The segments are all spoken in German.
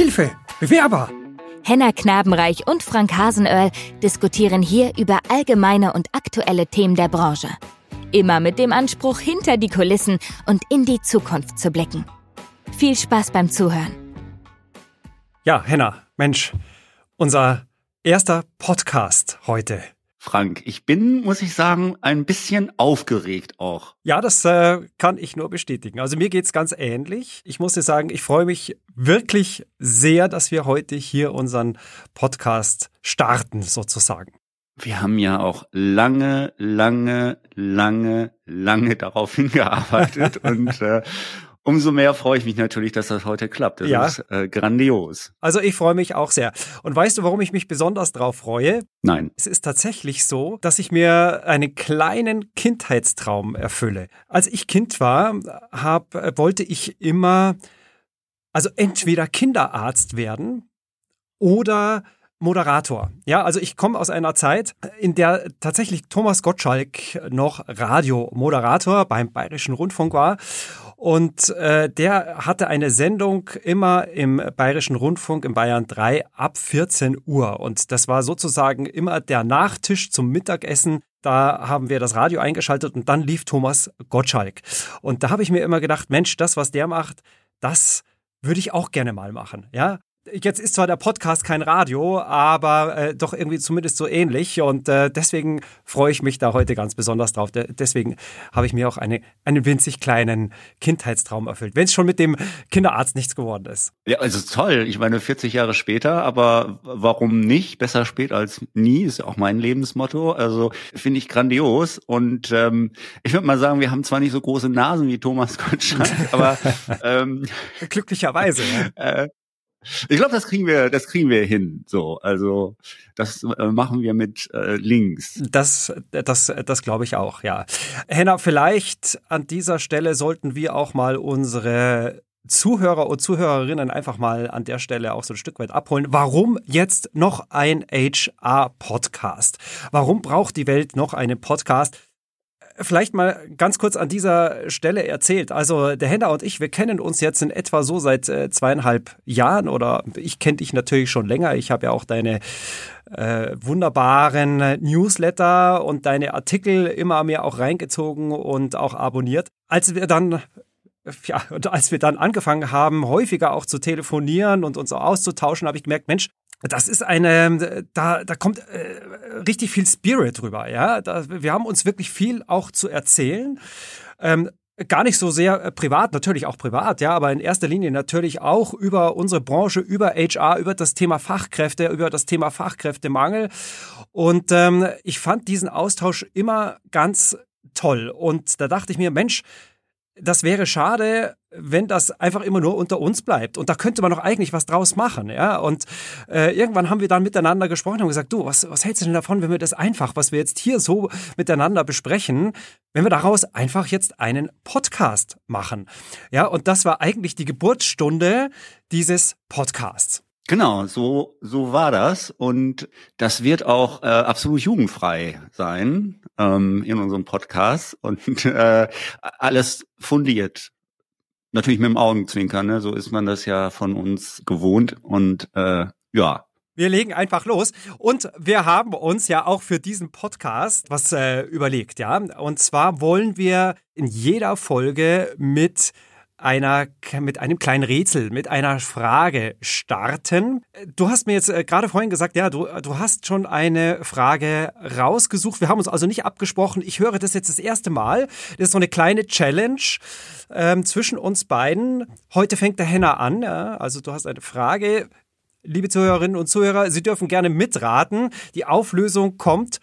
Hilfe! Bewerber! Henna Knabenreich und Frank Hasenöhrl diskutieren hier über allgemeine und aktuelle Themen der Branche. Immer mit dem Anspruch, hinter die Kulissen und in die Zukunft zu blicken. Viel Spaß beim Zuhören. Ja, Henna, Mensch, unser erster Podcast heute. Frank, ich bin, muss ich sagen, ein bisschen aufgeregt auch. Ja, das äh, kann ich nur bestätigen. Also mir geht's ganz ähnlich. Ich muss dir sagen, ich freue mich wirklich sehr, dass wir heute hier unseren Podcast starten, sozusagen. Wir haben ja auch lange, lange, lange, lange darauf hingearbeitet und äh, umso mehr freue ich mich natürlich, dass das heute klappt. Das ja. ist äh, grandios. Also ich freue mich auch sehr. Und weißt du, warum ich mich besonders darauf freue? Nein. Es ist tatsächlich so, dass ich mir einen kleinen Kindheitstraum erfülle. Als ich Kind war, hab, wollte ich immer, also entweder Kinderarzt werden oder Moderator. Ja, also ich komme aus einer Zeit, in der tatsächlich Thomas Gottschalk noch Radiomoderator beim Bayerischen Rundfunk war. Und äh, der hatte eine Sendung immer im Bayerischen Rundfunk in Bayern 3 ab 14 Uhr. Und das war sozusagen immer der Nachtisch zum Mittagessen. Da haben wir das Radio eingeschaltet und dann lief Thomas Gottschalk. Und da habe ich mir immer gedacht, Mensch, das, was der macht, das würde ich auch gerne mal machen. Ja, Jetzt ist zwar der Podcast kein Radio, aber äh, doch irgendwie zumindest so ähnlich. Und äh, deswegen freue ich mich da heute ganz besonders drauf. De deswegen habe ich mir auch eine, einen winzig kleinen Kindheitstraum erfüllt, wenn es schon mit dem Kinderarzt nichts geworden ist. Ja, also toll. Ich meine, 40 Jahre später, aber warum nicht? Besser spät als nie, ist auch mein Lebensmotto. Also finde ich grandios. Und ähm, ich würde mal sagen, wir haben zwar nicht so große Nasen wie Thomas Gottschalk, aber ähm, glücklicherweise. Ja. Äh, ich glaube, das kriegen wir, das kriegen wir hin. So, also das äh, machen wir mit äh, Links. Das, das, das glaube ich auch. Ja, Henna, vielleicht an dieser Stelle sollten wir auch mal unsere Zuhörer und Zuhörerinnen einfach mal an der Stelle auch so ein Stück weit abholen. Warum jetzt noch ein HR-Podcast? Warum braucht die Welt noch einen Podcast? Vielleicht mal ganz kurz an dieser Stelle erzählt. Also der Henna und ich, wir kennen uns jetzt in etwa so seit äh, zweieinhalb Jahren oder ich kenne dich natürlich schon länger. Ich habe ja auch deine äh, wunderbaren Newsletter und deine Artikel immer mehr auch reingezogen und auch abonniert. Als wir dann ja, und als wir dann angefangen haben, häufiger auch zu telefonieren und uns auch auszutauschen, habe ich gemerkt, Mensch, das ist eine, da, da kommt äh, richtig viel Spirit drüber, ja. Da, wir haben uns wirklich viel auch zu erzählen. Ähm, gar nicht so sehr äh, privat, natürlich auch privat, ja, aber in erster Linie natürlich auch über unsere Branche, über HR, über das Thema Fachkräfte, über das Thema Fachkräftemangel. Und ähm, ich fand diesen Austausch immer ganz toll. Und da dachte ich mir, Mensch, das wäre schade, wenn das einfach immer nur unter uns bleibt. Und da könnte man doch eigentlich was draus machen, ja. Und äh, irgendwann haben wir dann miteinander gesprochen und gesagt, du, was, was hältst du denn davon, wenn wir das einfach, was wir jetzt hier so miteinander besprechen, wenn wir daraus einfach jetzt einen Podcast machen? Ja, und das war eigentlich die Geburtsstunde dieses Podcasts. Genau, so, so war das. Und das wird auch äh, absolut jugendfrei sein ähm, in unserem Podcast und äh, alles fundiert. Natürlich mit dem Augenzwinkern, ne? so ist man das ja von uns gewohnt. Und äh, ja, wir legen einfach los. Und wir haben uns ja auch für diesen Podcast was äh, überlegt, ja. Und zwar wollen wir in jeder Folge mit einer, mit einem kleinen Rätsel, mit einer Frage starten. Du hast mir jetzt äh, gerade vorhin gesagt, ja, du, du hast schon eine Frage rausgesucht. Wir haben uns also nicht abgesprochen. Ich höre das jetzt das erste Mal. Das ist so eine kleine Challenge ähm, zwischen uns beiden. Heute fängt der Henner an. Ja? Also du hast eine Frage. Liebe Zuhörerinnen und Zuhörer, Sie dürfen gerne mitraten. Die Auflösung kommt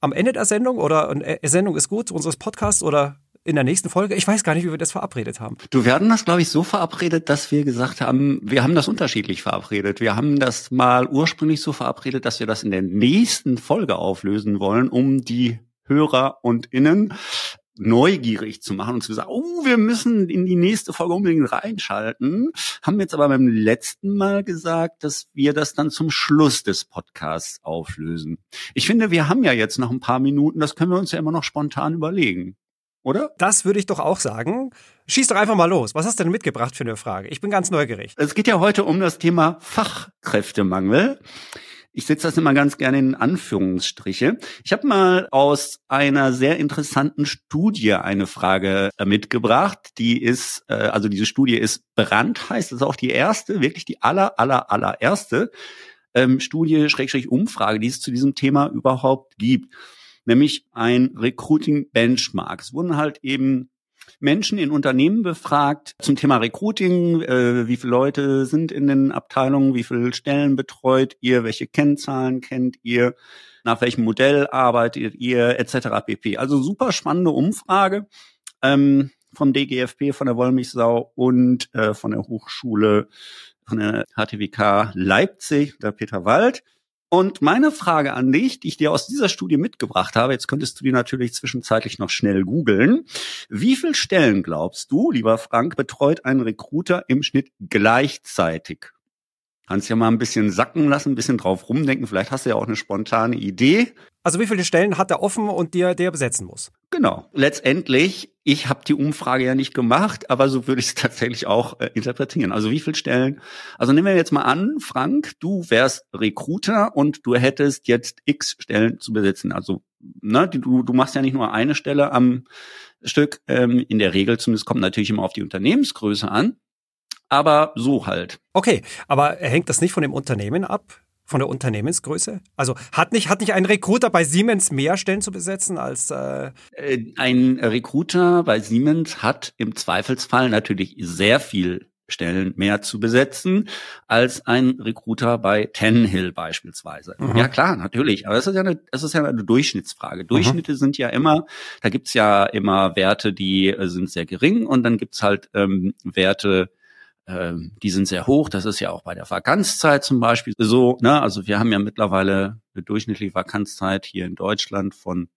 am Ende der Sendung oder eine äh, Sendung ist gut, unseres Podcasts oder in der nächsten Folge. Ich weiß gar nicht, wie wir das verabredet haben. Du, hatten das, glaube ich, so verabredet, dass wir gesagt haben, wir haben das unterschiedlich verabredet. Wir haben das mal ursprünglich so verabredet, dass wir das in der nächsten Folge auflösen wollen, um die Hörer und Innen neugierig zu machen und zu sagen, oh, wir müssen in die nächste Folge unbedingt reinschalten. Haben jetzt aber beim letzten Mal gesagt, dass wir das dann zum Schluss des Podcasts auflösen. Ich finde, wir haben ja jetzt noch ein paar Minuten, das können wir uns ja immer noch spontan überlegen. Oder? Das würde ich doch auch sagen. Schieß doch einfach mal los. Was hast du denn mitgebracht für eine Frage? Ich bin ganz neugierig. Es geht ja heute um das Thema Fachkräftemangel. Ich setze das immer ganz gerne in Anführungsstriche. Ich habe mal aus einer sehr interessanten Studie eine Frage äh, mitgebracht. Die ist, äh, also diese Studie ist Brand, heißt es auch die erste, wirklich die aller, aller, allererste ähm, Studie, Schrägstrich Umfrage, die es zu diesem Thema überhaupt gibt. Nämlich ein Recruiting Benchmark. Es wurden halt eben Menschen in Unternehmen befragt zum Thema Recruiting, äh, wie viele Leute sind in den Abteilungen, wie viele Stellen betreut ihr, welche Kennzahlen kennt ihr, nach welchem Modell arbeitet ihr, etc. pp. Also super spannende Umfrage ähm, vom DGFP, von der Wollmilchsau und äh, von der Hochschule, von der HTWK Leipzig, der Peter Wald. Und meine Frage an dich, die ich dir aus dieser Studie mitgebracht habe, jetzt könntest du die natürlich zwischenzeitlich noch schnell googeln. Wie viel Stellen glaubst du, lieber Frank, betreut ein Recruiter im Schnitt gleichzeitig? Kannst ja mal ein bisschen sacken lassen, ein bisschen drauf rumdenken. Vielleicht hast du ja auch eine spontane Idee. Also wie viele Stellen hat er offen und die die er besetzen muss? Genau. Letztendlich, ich habe die Umfrage ja nicht gemacht, aber so würde ich es tatsächlich auch äh, interpretieren. Also wie viele Stellen? Also nehmen wir jetzt mal an, Frank, du wärst Recruiter und du hättest jetzt x Stellen zu besetzen. Also ne, du, du machst ja nicht nur eine Stelle am Stück. Ähm, in der Regel zumindest kommt natürlich immer auf die Unternehmensgröße an. Aber so halt. Okay, aber hängt das nicht von dem Unternehmen ab? Von der Unternehmensgröße? Also hat nicht, hat nicht ein Recruiter bei Siemens mehr Stellen zu besetzen als äh, äh ein Recruiter bei Siemens hat im Zweifelsfall natürlich sehr viel Stellen mehr zu besetzen als ein Recruiter bei Tenhill beispielsweise. Mhm. Ja klar, natürlich, aber das ist ja eine, das ist ja eine Durchschnittsfrage. Durchschnitte mhm. sind ja immer, da gibt's ja immer Werte, die äh, sind sehr gering und dann gibt's halt ähm, Werte, ähm, die sind sehr hoch. Das ist ja auch bei der Vakanzzeit zum Beispiel so. Ne? Also wir haben ja mittlerweile eine durchschnittliche Vakanzzeit hier in Deutschland von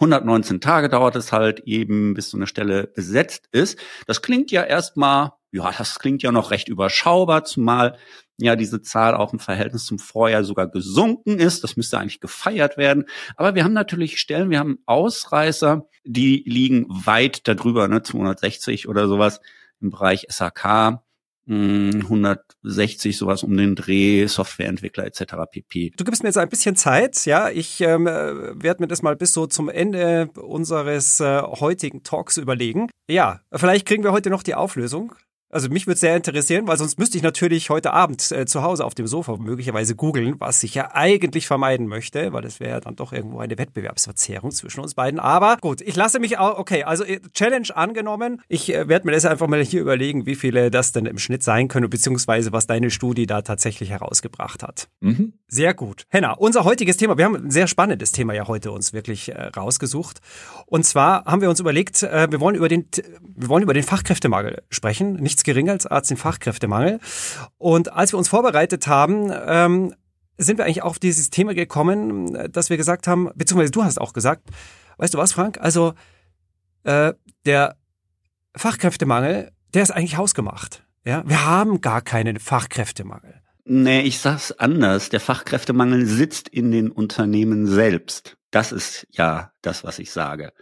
119 Tage dauert es halt eben, bis so eine Stelle besetzt ist. Das klingt ja erstmal, ja, das klingt ja noch recht überschaubar, zumal ja diese Zahl auch im Verhältnis zum Vorjahr sogar gesunken ist. Das müsste eigentlich gefeiert werden. Aber wir haben natürlich Stellen, wir haben Ausreißer, die liegen weit darüber, ne, 260 oder sowas im Bereich SAK. 160 sowas um den Dreh, Softwareentwickler etc. pp. Du gibst mir jetzt ein bisschen Zeit, ja. Ich ähm, werde mir das mal bis so zum Ende unseres äh, heutigen Talks überlegen. Ja, vielleicht kriegen wir heute noch die Auflösung. Also mich würde sehr interessieren, weil sonst müsste ich natürlich heute Abend äh, zu Hause auf dem Sofa möglicherweise googeln, was ich ja eigentlich vermeiden möchte, weil das wäre ja dann doch irgendwo eine Wettbewerbsverzerrung zwischen uns beiden. Aber gut, ich lasse mich auch, okay, also äh, Challenge angenommen. Ich äh, werde mir das einfach mal hier überlegen, wie viele das denn im Schnitt sein können, beziehungsweise was deine Studie da tatsächlich herausgebracht hat. Mhm. Sehr gut. Henna, unser heutiges Thema, wir haben ein sehr spannendes Thema ja heute uns wirklich äh, rausgesucht. Und zwar haben wir uns überlegt, äh, wir wollen über den, wir wollen über den Fachkräftemangel sprechen. Nicht nichts geringer als den Fachkräftemangel. Und als wir uns vorbereitet haben, ähm, sind wir eigentlich auf dieses Thema gekommen, dass wir gesagt haben, beziehungsweise du hast auch gesagt, weißt du was, Frank? Also äh, der Fachkräftemangel, der ist eigentlich hausgemacht. Ja, wir haben gar keinen Fachkräftemangel. Nee, ich sag's anders. Der Fachkräftemangel sitzt in den Unternehmen selbst. Das ist ja das, was ich sage.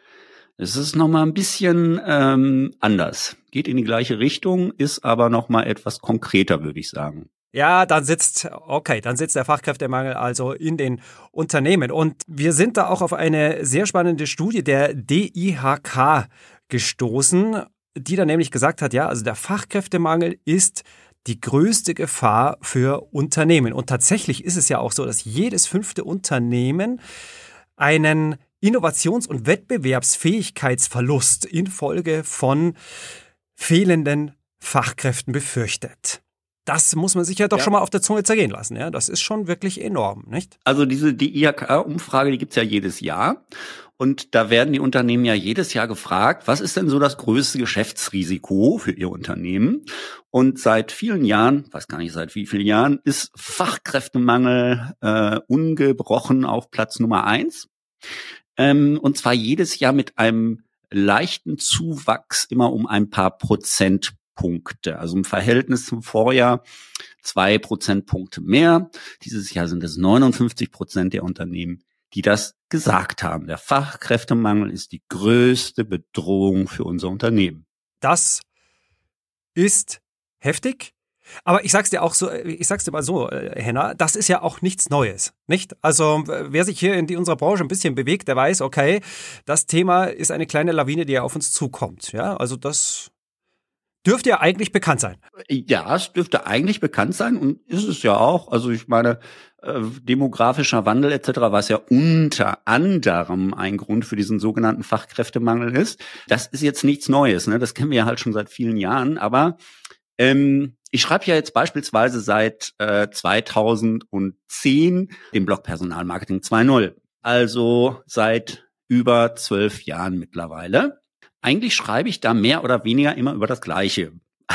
Es ist nochmal ein bisschen ähm, anders. Geht in die gleiche Richtung, ist aber nochmal etwas konkreter, würde ich sagen. Ja, dann sitzt, okay, dann sitzt der Fachkräftemangel also in den Unternehmen. Und wir sind da auch auf eine sehr spannende Studie der DIHK gestoßen, die da nämlich gesagt hat, ja, also der Fachkräftemangel ist die größte Gefahr für Unternehmen. Und tatsächlich ist es ja auch so, dass jedes fünfte Unternehmen einen Innovations- und Wettbewerbsfähigkeitsverlust infolge von fehlenden Fachkräften befürchtet. Das muss man sich ja doch ja. schon mal auf der Zunge zergehen lassen. Ja, das ist schon wirklich enorm, nicht? Also diese die IHK-Umfrage, die gibt's ja jedes Jahr. Und da werden die Unternehmen ja jedes Jahr gefragt, was ist denn so das größte Geschäftsrisiko für ihr Unternehmen? Und seit vielen Jahren, weiß gar nicht seit wie vielen Jahren, ist Fachkräftemangel äh, ungebrochen auf Platz Nummer eins. Ähm, und zwar jedes Jahr mit einem leichten Zuwachs immer um ein paar Prozentpunkte. Also im Verhältnis zum Vorjahr zwei Prozentpunkte mehr. Dieses Jahr sind es 59 Prozent der Unternehmen, die das gesagt haben. Der Fachkräftemangel ist die größte Bedrohung für unser Unternehmen. Das ist heftig. Aber ich sag's dir auch so, ich sag's dir mal so, äh, Henna, das ist ja auch nichts Neues, nicht? Also wer sich hier in unserer Branche ein bisschen bewegt, der weiß, okay, das Thema ist eine kleine Lawine, die ja auf uns zukommt. Ja, also das dürfte ja eigentlich bekannt sein. Ja, es dürfte eigentlich bekannt sein und ist es ja auch. Also ich meine, äh, demografischer Wandel etc., was ja unter anderem ein Grund für diesen sogenannten Fachkräftemangel ist, das ist jetzt nichts Neues. Ne? Das kennen wir ja halt schon seit vielen Jahren. Aber ähm, ich schreibe ja jetzt beispielsweise seit äh, 2010 den Blog Personalmarketing 2.0. Also seit über zwölf Jahren mittlerweile. Eigentlich schreibe ich da mehr oder weniger immer über das Gleiche.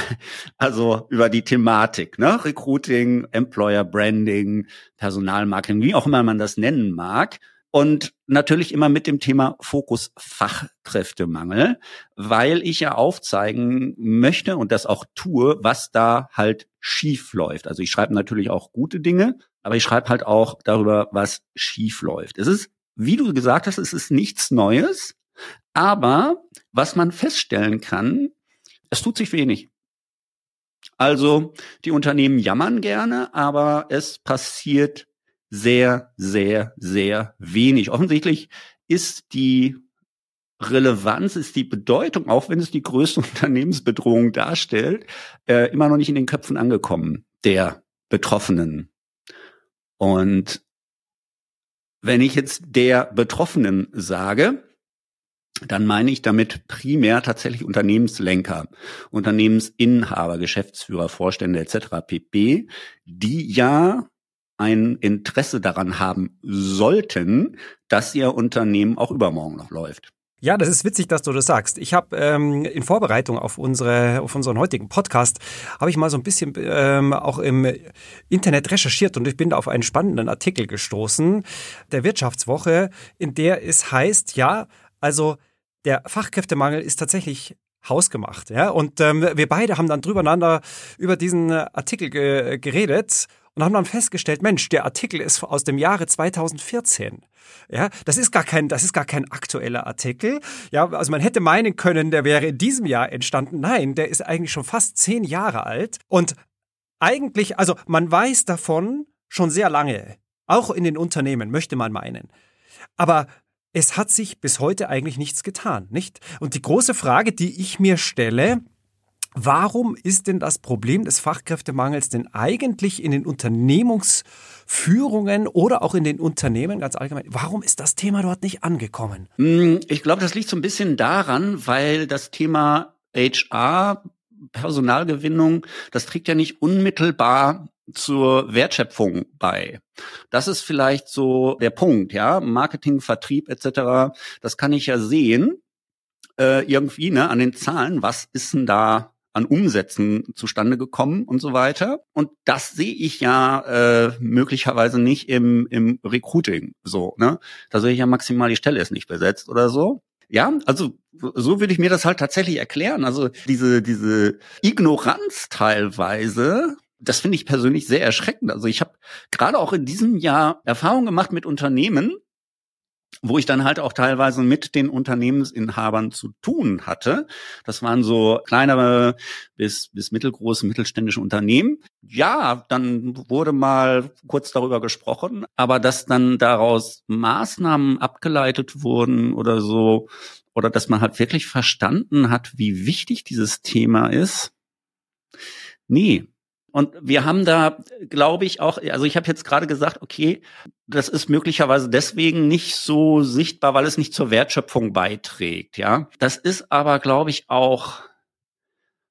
Also über die Thematik, ne? Recruiting, Employer Branding, Personalmarketing, wie auch immer man das nennen mag. Und natürlich immer mit dem Thema Fokus Fachkräftemangel, weil ich ja aufzeigen möchte und das auch tue, was da halt schief läuft. Also ich schreibe natürlich auch gute Dinge, aber ich schreibe halt auch darüber, was schief läuft. Es ist, wie du gesagt hast, es ist nichts Neues, aber was man feststellen kann, es tut sich wenig. Also die Unternehmen jammern gerne, aber es passiert sehr, sehr, sehr wenig. Offensichtlich ist die Relevanz, ist die Bedeutung, auch wenn es die größte Unternehmensbedrohung darstellt, äh, immer noch nicht in den Köpfen angekommen der Betroffenen. Und wenn ich jetzt der Betroffenen sage, dann meine ich damit primär tatsächlich Unternehmenslenker, Unternehmensinhaber, Geschäftsführer, Vorstände etc. pp, die ja ein Interesse daran haben sollten, dass ihr Unternehmen auch übermorgen noch läuft. Ja, das ist witzig, dass du das sagst. Ich habe ähm, in Vorbereitung auf unsere auf unseren heutigen Podcast habe ich mal so ein bisschen ähm, auch im Internet recherchiert und ich bin da auf einen spannenden Artikel gestoßen der Wirtschaftswoche, in der es heißt, ja, also der Fachkräftemangel ist tatsächlich hausgemacht, ja. Und ähm, wir beide haben dann drübereinander über diesen Artikel ge geredet und haben dann festgestellt, Mensch, der Artikel ist aus dem Jahre 2014. Ja, das ist gar kein, das ist gar kein aktueller Artikel. Ja, also man hätte meinen können, der wäre in diesem Jahr entstanden. Nein, der ist eigentlich schon fast zehn Jahre alt. Und eigentlich, also man weiß davon schon sehr lange. Auch in den Unternehmen, möchte man meinen. Aber es hat sich bis heute eigentlich nichts getan, nicht? Und die große Frage, die ich mir stelle, Warum ist denn das Problem des Fachkräftemangels denn eigentlich in den Unternehmungsführungen oder auch in den Unternehmen ganz allgemein? Warum ist das Thema dort nicht angekommen? Hm, ich glaube, das liegt so ein bisschen daran, weil das Thema HR, Personalgewinnung, das trägt ja nicht unmittelbar zur Wertschöpfung bei. Das ist vielleicht so der Punkt, ja. Marketing, Vertrieb etc. Das kann ich ja sehen äh, irgendwie ne, an den Zahlen. Was ist denn da an Umsätzen zustande gekommen und so weiter. Und das sehe ich ja äh, möglicherweise nicht im, im Recruiting so. Ne? Da sehe ich ja maximal, die Stelle ist nicht besetzt oder so. Ja, also so würde ich mir das halt tatsächlich erklären. Also diese, diese Ignoranz teilweise, das finde ich persönlich sehr erschreckend. Also ich habe gerade auch in diesem Jahr Erfahrung gemacht mit Unternehmen, wo ich dann halt auch teilweise mit den Unternehmensinhabern zu tun hatte. Das waren so kleinere bis, bis mittelgroße mittelständische Unternehmen. Ja, dann wurde mal kurz darüber gesprochen, aber dass dann daraus Maßnahmen abgeleitet wurden oder so, oder dass man halt wirklich verstanden hat, wie wichtig dieses Thema ist. Nee, und wir haben da, glaube ich, auch, also ich habe jetzt gerade gesagt, okay, das ist möglicherweise deswegen nicht so sichtbar, weil es nicht zur Wertschöpfung beiträgt, ja. Das ist aber, glaube ich, auch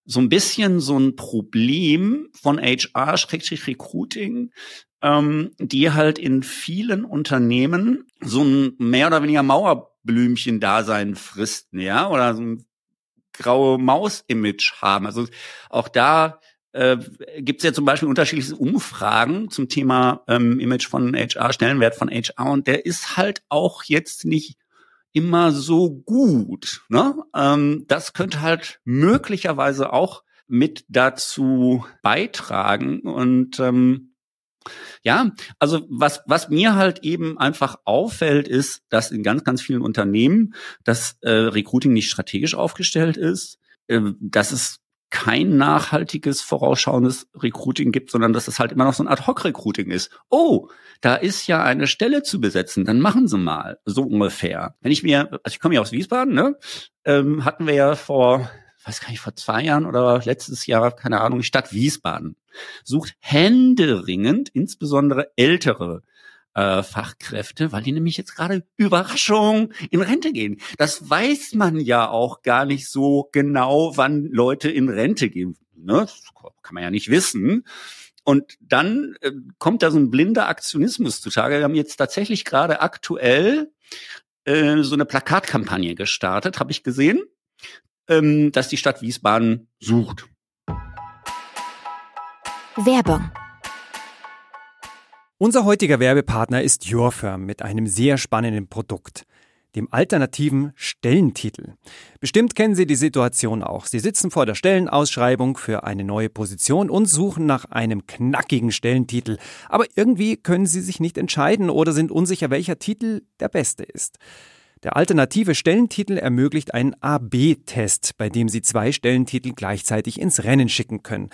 so ein bisschen so ein Problem von HR, Schrägstrich Recruiting, ähm, die halt in vielen Unternehmen so ein mehr oder weniger Mauerblümchen-Dasein fristen, ja, oder so ein graue Maus-Image haben. Also auch da äh, gibt es ja zum Beispiel unterschiedliche Umfragen zum Thema ähm, Image von HR, Stellenwert von HR und der ist halt auch jetzt nicht immer so gut. Ne? Ähm, das könnte halt möglicherweise auch mit dazu beitragen und ähm, Ja, also was, was mir halt eben einfach auffällt, ist, dass in ganz, ganz vielen Unternehmen das äh, Recruiting nicht strategisch aufgestellt ist, äh, dass es kein nachhaltiges, vorausschauendes Recruiting gibt, sondern dass es halt immer noch so ein Ad-Hoc-Recruiting ist. Oh, da ist ja eine Stelle zu besetzen, dann machen Sie mal, so ungefähr. Wenn ich mir, also ich komme ja aus Wiesbaden, ne, ähm, hatten wir ja vor, weiß gar nicht, vor zwei Jahren oder letztes Jahr, keine Ahnung, die Stadt Wiesbaden sucht händeringend, insbesondere ältere äh, Fachkräfte, weil die nämlich jetzt gerade Überraschung in Rente gehen. Das weiß man ja auch gar nicht so genau, wann Leute in Rente gehen. Ne? Das kann man ja nicht wissen. Und dann äh, kommt da so ein blinder Aktionismus zutage. Wir haben jetzt tatsächlich gerade aktuell äh, so eine Plakatkampagne gestartet, habe ich gesehen, ähm, dass die Stadt Wiesbaden sucht. Werbung unser heutiger Werbepartner ist YourFirm mit einem sehr spannenden Produkt, dem alternativen Stellentitel. Bestimmt kennen Sie die Situation auch. Sie sitzen vor der Stellenausschreibung für eine neue Position und suchen nach einem knackigen Stellentitel. Aber irgendwie können Sie sich nicht entscheiden oder sind unsicher, welcher Titel der beste ist. Der alternative Stellentitel ermöglicht einen AB-Test, bei dem Sie zwei Stellentitel gleichzeitig ins Rennen schicken können.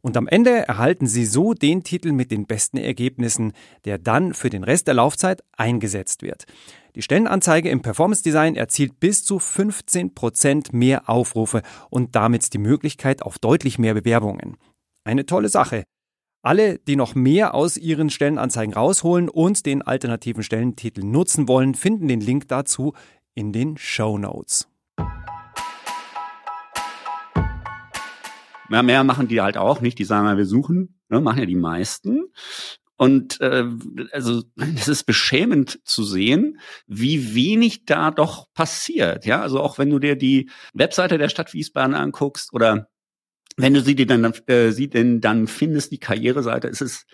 Und am Ende erhalten Sie so den Titel mit den besten Ergebnissen, der dann für den Rest der Laufzeit eingesetzt wird. Die Stellenanzeige im Performance Design erzielt bis zu 15 Prozent mehr Aufrufe und damit die Möglichkeit auf deutlich mehr Bewerbungen. Eine tolle Sache. Alle, die noch mehr aus ihren Stellenanzeigen rausholen und den alternativen Stellentitel nutzen wollen, finden den Link dazu in den Show Notes. Ja, mehr machen die halt auch nicht. Die sagen ja, wir suchen, ne, machen ja die meisten. Und äh, also es ist beschämend zu sehen, wie wenig da doch passiert. Ja, also auch wenn du dir die Webseite der Stadt Wiesbaden anguckst oder wenn du sie dir dann, äh, sie denn dann findest, die Karriereseite, es ist,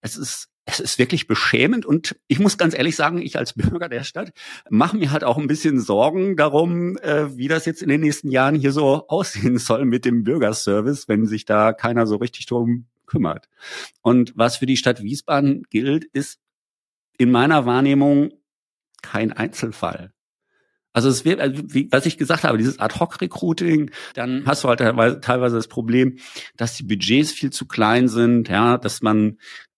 es ist es ist wirklich beschämend und ich muss ganz ehrlich sagen, ich als Bürger der Stadt mache mir halt auch ein bisschen Sorgen darum, äh, wie das jetzt in den nächsten Jahren hier so aussehen soll mit dem Bürgerservice, wenn sich da keiner so richtig drum kümmert. Und was für die Stadt Wiesbaden gilt, ist in meiner Wahrnehmung kein Einzelfall. Also es wird, also wie, was ich gesagt habe, dieses Ad-Hoc-Recruiting, dann hast du halt teilweise das Problem, dass die Budgets viel zu klein sind, ja, dass man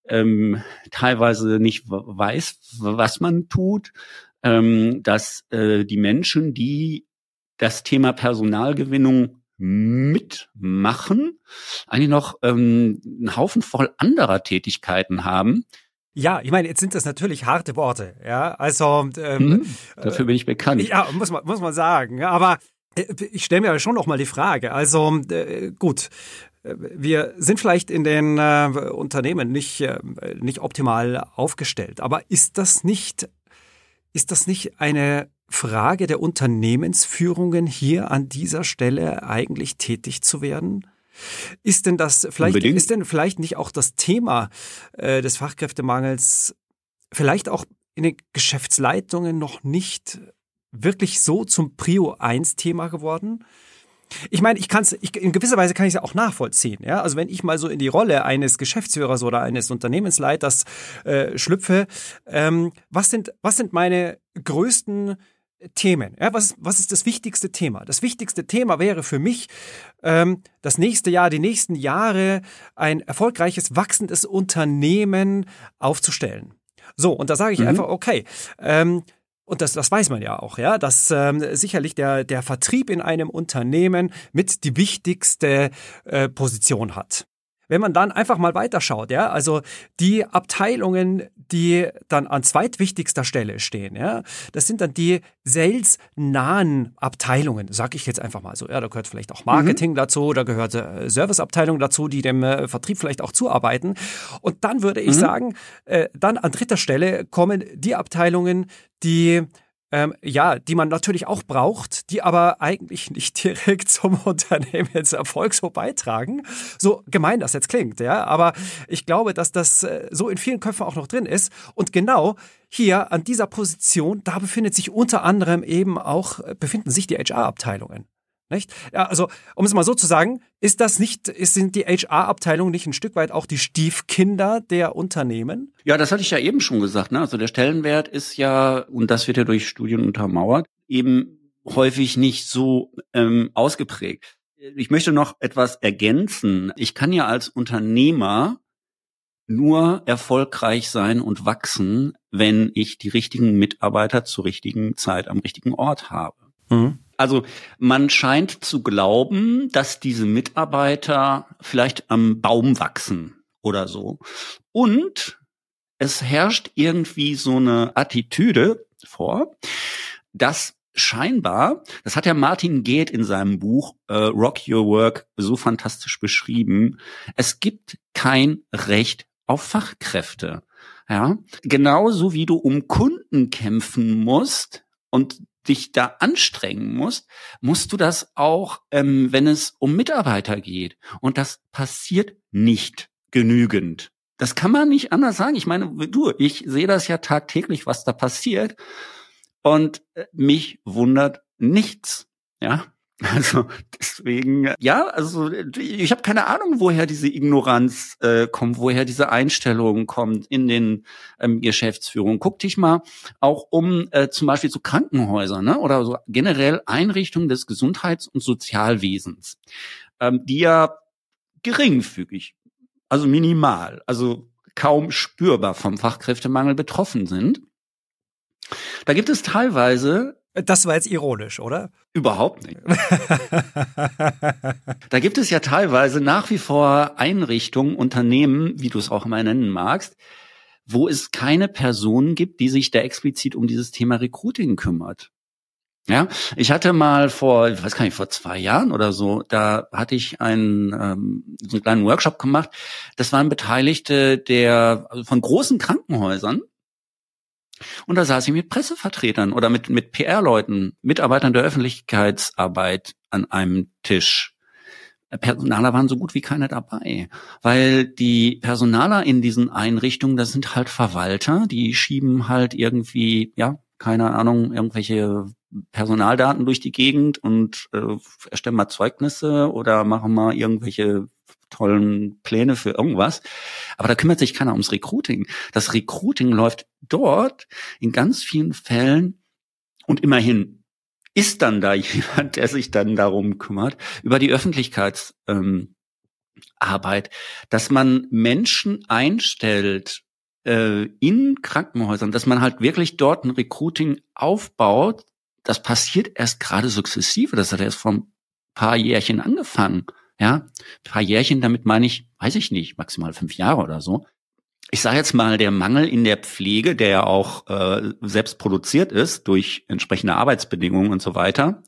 ähm, teilweise nicht weiß, was man tut, ähm, dass äh, die Menschen, die das Thema Personalgewinnung mitmachen, eigentlich noch ähm, einen Haufen voll anderer Tätigkeiten haben. Ja, ich meine, jetzt sind das natürlich harte Worte, ja. Also ähm, mhm, dafür bin ich bekannt. Ja, muss man muss man sagen. Aber äh, ich stelle mir schon noch mal die Frage. Also äh, gut, wir sind vielleicht in den äh, Unternehmen nicht, äh, nicht optimal aufgestellt. Aber ist das nicht, ist das nicht eine Frage der Unternehmensführungen hier an dieser Stelle eigentlich tätig zu werden? Ist denn das vielleicht, Unbedingt. ist denn vielleicht nicht auch das Thema äh, des Fachkräftemangels vielleicht auch in den Geschäftsleitungen noch nicht wirklich so zum Prio 1 Thema geworden? Ich meine, ich kann es, in gewisser Weise kann ich es ja auch nachvollziehen. Ja? Also wenn ich mal so in die Rolle eines Geschäftsführers oder eines Unternehmensleiters äh, schlüpfe, ähm, was sind, was sind meine größten Themen. Ja, was, was ist das wichtigste Thema? Das wichtigste Thema wäre für mich, ähm, das nächste Jahr, die nächsten Jahre ein erfolgreiches, wachsendes Unternehmen aufzustellen. So, und da sage ich mhm. einfach, okay, ähm, und das, das weiß man ja auch, ja, dass ähm, sicherlich der, der Vertrieb in einem Unternehmen mit die wichtigste äh, Position hat. Wenn man dann einfach mal weiterschaut, ja, also die Abteilungen, die dann an zweitwichtigster Stelle stehen, ja, das sind dann die sales-nahen Abteilungen, sag ich jetzt einfach mal so. Ja, da gehört vielleicht auch Marketing mhm. dazu, da gehört äh, Serviceabteilung dazu, die dem äh, Vertrieb vielleicht auch zuarbeiten. Und dann würde ich mhm. sagen, äh, dann an dritter Stelle kommen die Abteilungen, die ähm, ja, die man natürlich auch braucht, die aber eigentlich nicht direkt zum Unternehmenserfolg so beitragen. So gemein das jetzt klingt, ja, aber ich glaube, dass das äh, so in vielen Köpfen auch noch drin ist. Und genau hier an dieser Position, da befindet sich unter anderem eben auch, äh, befinden sich die HR-Abteilungen. Nicht? Ja, also, um es mal so zu sagen, ist das nicht, ist, sind die HR-Abteilungen nicht ein Stück weit auch die Stiefkinder der Unternehmen? Ja, das hatte ich ja eben schon gesagt. Ne? Also der Stellenwert ist ja, und das wird ja durch Studien untermauert, eben häufig nicht so ähm, ausgeprägt. Ich möchte noch etwas ergänzen. Ich kann ja als Unternehmer nur erfolgreich sein und wachsen, wenn ich die richtigen Mitarbeiter zur richtigen Zeit am richtigen Ort habe. Mhm. Also man scheint zu glauben, dass diese Mitarbeiter vielleicht am Baum wachsen oder so. Und es herrscht irgendwie so eine Attitüde vor, dass scheinbar, das hat ja Martin Geht in seinem Buch äh, Rock Your Work so fantastisch beschrieben, es gibt kein Recht auf Fachkräfte. Ja, genauso wie du um Kunden kämpfen musst und dich da anstrengen musst, musst du das auch, ähm, wenn es um Mitarbeiter geht. Und das passiert nicht genügend. Das kann man nicht anders sagen. Ich meine, du, ich sehe das ja tagtäglich, was da passiert. Und äh, mich wundert nichts. Ja, also deswegen, ja, also ich habe keine Ahnung, woher diese Ignoranz äh, kommt, woher diese Einstellung kommt in den ähm, Geschäftsführungen. Guck dich mal auch um äh, zum Beispiel zu Krankenhäusern ne? oder so generell Einrichtungen des Gesundheits- und Sozialwesens, ähm, die ja geringfügig, also minimal, also kaum spürbar vom Fachkräftemangel betroffen sind. Da gibt es teilweise das war jetzt ironisch, oder? Überhaupt nicht. da gibt es ja teilweise nach wie vor Einrichtungen, Unternehmen, wie du es auch immer nennen magst, wo es keine Personen gibt, die sich da explizit um dieses Thema Recruiting kümmert. Ja, ich hatte mal vor, ich weiß gar nicht, vor zwei Jahren oder so, da hatte ich einen, ähm, so einen kleinen Workshop gemacht. Das waren Beteiligte der also von großen Krankenhäusern, und da saß ich mit Pressevertretern oder mit, mit PR-Leuten, Mitarbeitern der Öffentlichkeitsarbeit an einem Tisch. Personaler waren so gut wie keiner dabei, weil die Personaler in diesen Einrichtungen, das sind halt Verwalter, die schieben halt irgendwie, ja, keine Ahnung, irgendwelche Personaldaten durch die Gegend und äh, erstellen mal Zeugnisse oder machen mal irgendwelche tollen Pläne für irgendwas. Aber da kümmert sich keiner ums Recruiting. Das Recruiting läuft dort in ganz vielen Fällen und immerhin ist dann da jemand, der sich dann darum kümmert, über die Öffentlichkeitsarbeit, ähm, dass man Menschen einstellt äh, in Krankenhäusern, dass man halt wirklich dort ein Recruiting aufbaut. Das passiert erst gerade sukzessive. Das hat erst vor ein paar Jährchen angefangen. Ja, ein paar Jährchen, damit meine ich, weiß ich nicht, maximal fünf Jahre oder so. Ich sage jetzt mal, der Mangel in der Pflege, der ja auch äh, selbst produziert ist durch entsprechende Arbeitsbedingungen und so weiter,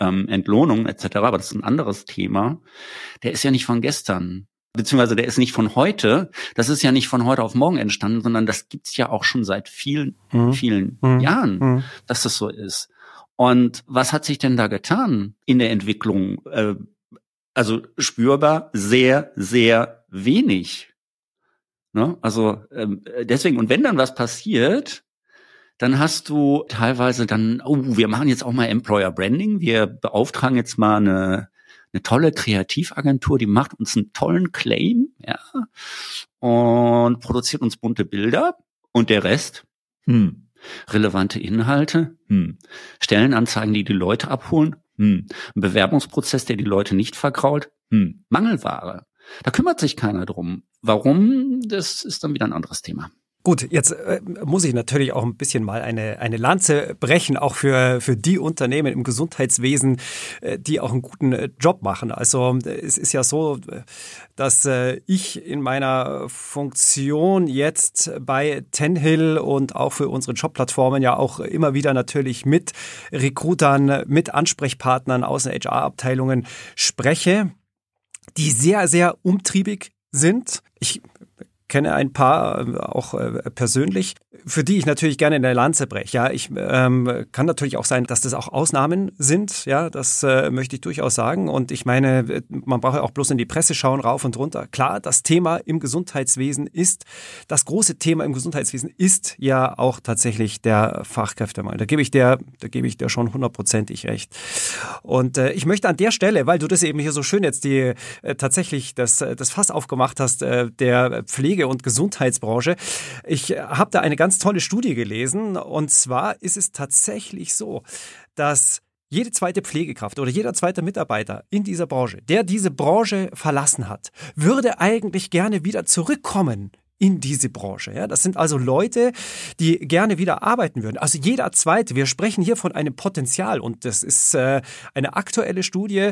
ähm, Entlohnung etc., aber das ist ein anderes Thema, der ist ja nicht von gestern beziehungsweise der ist nicht von heute, das ist ja nicht von heute auf morgen entstanden, sondern das gibt's ja auch schon seit vielen, mhm. vielen mhm. Jahren, mhm. dass das so ist. Und was hat sich denn da getan in der Entwicklung? Äh, also spürbar sehr, sehr wenig. Ne? Also ähm, deswegen, und wenn dann was passiert, dann hast du teilweise dann, oh, wir machen jetzt auch mal Employer Branding, wir beauftragen jetzt mal eine, eine tolle Kreativagentur, die macht uns einen tollen Claim, ja, und produziert uns bunte Bilder. Und der Rest, hm, relevante Inhalte, hm, Stellenanzeigen, die die Leute abholen, hm. Ein Bewerbungsprozess, der die Leute nicht verkrault. Hm. Mangelware. Da kümmert sich keiner drum. Warum? Das ist dann wieder ein anderes Thema. Gut, jetzt äh, muss ich natürlich auch ein bisschen mal eine, eine Lanze brechen, auch für, für die Unternehmen im Gesundheitswesen, äh, die auch einen guten äh, Job machen. Also es ist ja so, dass äh, ich in meiner Funktion jetzt bei Tenhill und auch für unsere Jobplattformen ja auch immer wieder natürlich mit Recruitern, mit Ansprechpartnern aus den HR-Abteilungen spreche, die sehr, sehr umtriebig sind. Ich kenne ein paar äh, auch äh, persönlich, für die ich natürlich gerne in der Lanze breche. Ja, ich ähm, kann natürlich auch sein, dass das auch Ausnahmen sind. Ja, das äh, möchte ich durchaus sagen. Und ich meine, man braucht ja auch bloß in die Presse schauen, rauf und runter. Klar, das Thema im Gesundheitswesen ist, das große Thema im Gesundheitswesen ist ja auch tatsächlich der Fachkräftemangel. Da gebe ich der, da gebe ich dir schon hundertprozentig recht. Und äh, ich möchte an der Stelle, weil du das eben hier so schön jetzt die äh, tatsächlich das, das Fass aufgemacht hast, äh, der Pflege- und Gesundheitsbranche. Ich habe da eine ganz tolle Studie gelesen und zwar ist es tatsächlich so, dass jede zweite Pflegekraft oder jeder zweite Mitarbeiter in dieser Branche, der diese Branche verlassen hat, würde eigentlich gerne wieder zurückkommen in diese Branche. Ja, das sind also Leute, die gerne wieder arbeiten würden. Also jeder zweite. Wir sprechen hier von einem Potenzial und das ist äh, eine aktuelle Studie.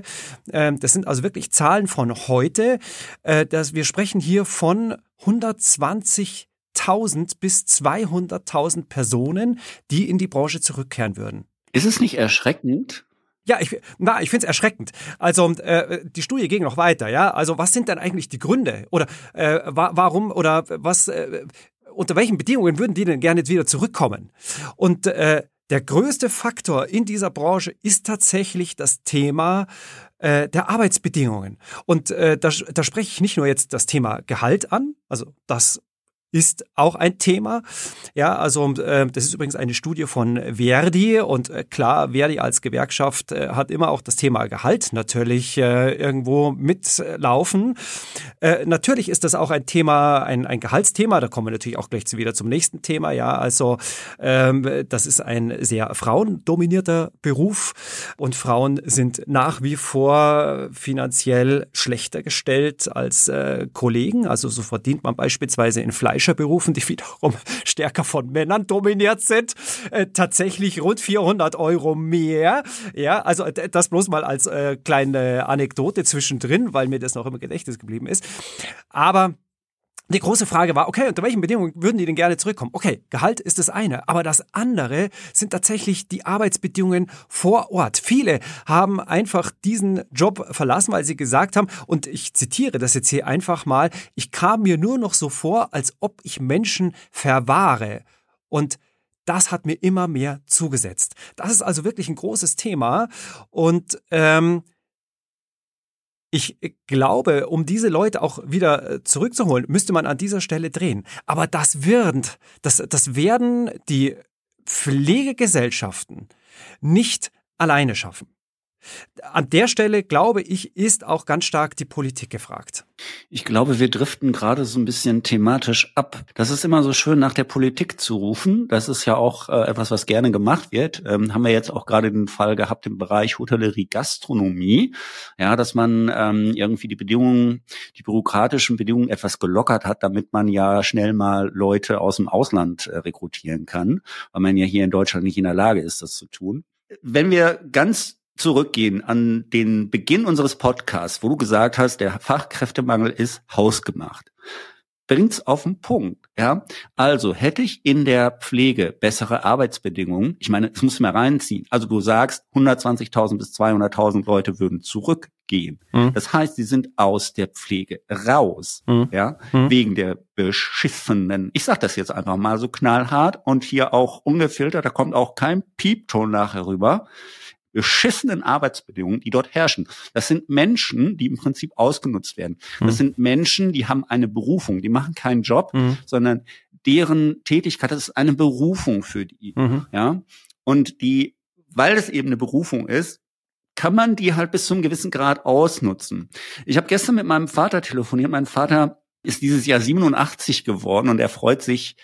Äh, das sind also wirklich Zahlen von heute. Äh, dass wir sprechen hier von 120.000 bis 200.000 Personen, die in die Branche zurückkehren würden. Ist es nicht erschreckend, ja, ich, na, ich finde es erschreckend. Also äh, die Studie ging noch weiter, ja. Also was sind denn eigentlich die Gründe? Oder äh, wa warum oder was äh, unter welchen Bedingungen würden die denn gerne wieder zurückkommen? Und äh, der größte Faktor in dieser Branche ist tatsächlich das Thema äh, der Arbeitsbedingungen. Und äh, da, da spreche ich nicht nur jetzt das Thema Gehalt an, also das ist auch ein Thema. Ja, also äh, das ist übrigens eine Studie von Verdi und äh, klar, Verdi als Gewerkschaft äh, hat immer auch das Thema Gehalt natürlich äh, irgendwo mitlaufen. Äh, natürlich ist das auch ein Thema, ein, ein Gehaltsthema. Da kommen wir natürlich auch gleich wieder zum nächsten Thema. Ja, also ähm, das ist ein sehr frauendominierter Beruf und Frauen sind nach wie vor finanziell schlechter gestellt als äh, Kollegen. Also so verdient man beispielsweise in Fleisch Fleischerberufen, die wiederum stärker von Männern dominiert sind, äh, tatsächlich rund 400 Euro mehr. Ja, also das bloß mal als äh, kleine Anekdote zwischendrin, weil mir das noch im Gedächtnis geblieben ist. Aber die große Frage war, okay, unter welchen Bedingungen würden die denn gerne zurückkommen? Okay, Gehalt ist das eine, aber das andere sind tatsächlich die Arbeitsbedingungen vor Ort. Viele haben einfach diesen Job verlassen, weil sie gesagt haben, und ich zitiere das jetzt hier einfach mal, ich kam mir nur noch so vor, als ob ich Menschen verwahre. Und das hat mir immer mehr zugesetzt. Das ist also wirklich ein großes Thema. Und ähm, ich glaube, um diese Leute auch wieder äh, zurückzuholen, müsste man an dieser Stelle drehen. Aber das werden, das, das werden die Pflegegesellschaften nicht alleine schaffen. An der Stelle, glaube ich, ist auch ganz stark die Politik gefragt. Ich glaube, wir driften gerade so ein bisschen thematisch ab. Das ist immer so schön, nach der Politik zu rufen. Das ist ja auch äh, etwas, was gerne gemacht wird. Ähm, haben wir jetzt auch gerade den Fall gehabt im Bereich Hotellerie, Gastronomie. Ja, dass man ähm, irgendwie die Bedingungen, die bürokratischen Bedingungen etwas gelockert hat, damit man ja schnell mal Leute aus dem Ausland äh, rekrutieren kann, weil man ja hier in Deutschland nicht in der Lage ist, das zu tun. Wenn wir ganz zurückgehen an den Beginn unseres Podcasts, wo du gesagt hast, der Fachkräftemangel ist hausgemacht. Bringt's auf den Punkt, ja. Also hätte ich in der Pflege bessere Arbeitsbedingungen, ich meine, es muss mir reinziehen. Also du sagst, 120.000 bis 200.000 Leute würden zurückgehen. Mhm. Das heißt, sie sind aus der Pflege raus, mhm. ja, mhm. wegen der beschissenen, ich sag das jetzt einfach mal so knallhart und hier auch ungefiltert, da kommt auch kein Piepton nachher rüber beschissenen Arbeitsbedingungen, die dort herrschen. Das sind Menschen, die im Prinzip ausgenutzt werden. Das mhm. sind Menschen, die haben eine Berufung, die machen keinen Job, mhm. sondern deren Tätigkeit, das ist eine Berufung für die. Mhm. Ja. Und die, weil es eben eine Berufung ist, kann man die halt bis zu einem gewissen Grad ausnutzen. Ich habe gestern mit meinem Vater telefoniert. Mein Vater ist dieses Jahr 87 geworden und er freut sich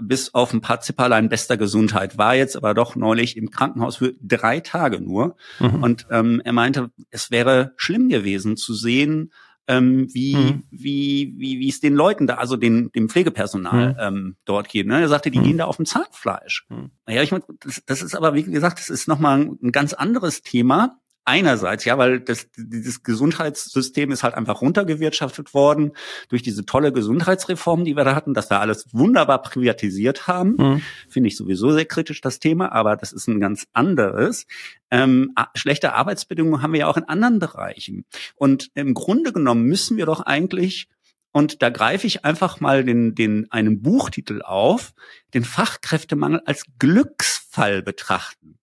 bis auf ein paar Zipperlein bester Gesundheit, war jetzt aber doch neulich im Krankenhaus für drei Tage nur. Mhm. Und ähm, er meinte, es wäre schlimm gewesen zu sehen, ähm, wie, mhm. wie, wie, wie es den Leuten da, also den, dem Pflegepersonal mhm. ähm, dort geht. Ne? Er sagte, die mhm. gehen da auf dem Zahnfleisch. Mhm. Naja, ich meine, das, das ist aber, wie gesagt, das ist nochmal ein ganz anderes Thema. Einerseits, ja, weil das, dieses Gesundheitssystem ist halt einfach runtergewirtschaftet worden durch diese tolle Gesundheitsreform, die wir da hatten, dass wir alles wunderbar privatisiert haben. Mhm. Finde ich sowieso sehr kritisch, das Thema, aber das ist ein ganz anderes. Ähm, schlechte Arbeitsbedingungen haben wir ja auch in anderen Bereichen. Und im Grunde genommen müssen wir doch eigentlich Und da greife ich einfach mal den, den, einen Buchtitel auf, den Fachkräftemangel als Glücksfall betrachten.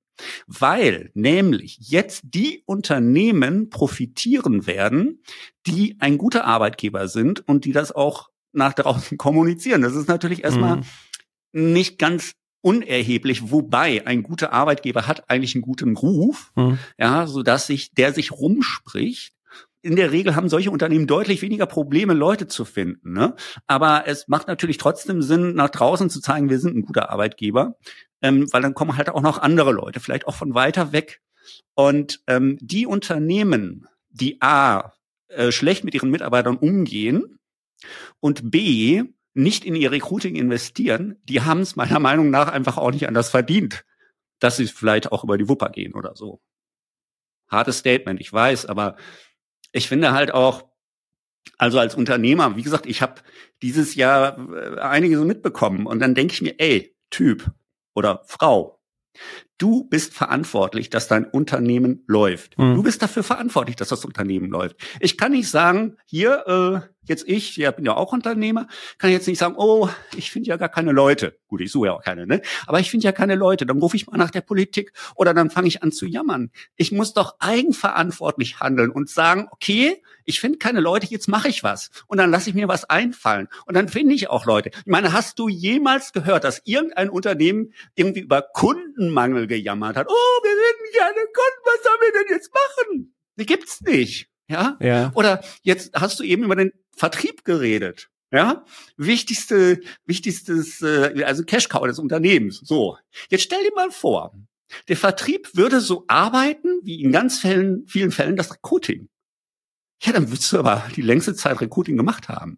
Weil nämlich jetzt die Unternehmen profitieren werden, die ein guter Arbeitgeber sind und die das auch nach draußen kommunizieren. Das ist natürlich erstmal mhm. nicht ganz unerheblich, wobei ein guter Arbeitgeber hat eigentlich einen guten Ruf, mhm. ja, so dass sich der sich rumspricht in der Regel haben solche Unternehmen deutlich weniger Probleme, Leute zu finden. Ne? Aber es macht natürlich trotzdem Sinn, nach draußen zu zeigen, wir sind ein guter Arbeitgeber, ähm, weil dann kommen halt auch noch andere Leute, vielleicht auch von weiter weg. Und ähm, die Unternehmen, die A, äh, schlecht mit ihren Mitarbeitern umgehen und B, nicht in ihr Recruiting investieren, die haben es meiner Meinung nach einfach auch nicht anders verdient, dass sie vielleicht auch über die Wupper gehen oder so. Hartes Statement, ich weiß, aber ich finde halt auch, also als Unternehmer, wie gesagt, ich habe dieses Jahr äh, einige so mitbekommen und dann denke ich mir, ey, Typ oder Frau, Du bist verantwortlich, dass dein Unternehmen läuft. Mhm. Du bist dafür verantwortlich, dass das Unternehmen läuft. Ich kann nicht sagen, hier, äh, jetzt ich, ja, bin ja auch Unternehmer, kann jetzt nicht sagen, oh, ich finde ja gar keine Leute. Gut, ich suche ja auch keine, ne? Aber ich finde ja keine Leute. Dann rufe ich mal nach der Politik oder dann fange ich an zu jammern. Ich muss doch eigenverantwortlich handeln und sagen, okay, ich finde keine Leute, jetzt mache ich was. Und dann lasse ich mir was einfallen. Und dann finde ich auch Leute. Ich meine, hast du jemals gehört, dass irgendein Unternehmen irgendwie über Kundenmangel gejammert hat? Oh, wir sind keine Kunden, was sollen wir denn jetzt machen? Die gibt's nicht. Ja? ja. Oder jetzt hast du eben über den Vertrieb geredet. Ja, wichtigste, wichtigstes, äh, also Cash Cow des Unternehmens. So, jetzt stell dir mal vor, der Vertrieb würde so arbeiten wie in ganz Fällen, vielen Fällen das Recruiting. Ja, dann würdest du aber die längste Zeit Recruiting gemacht haben.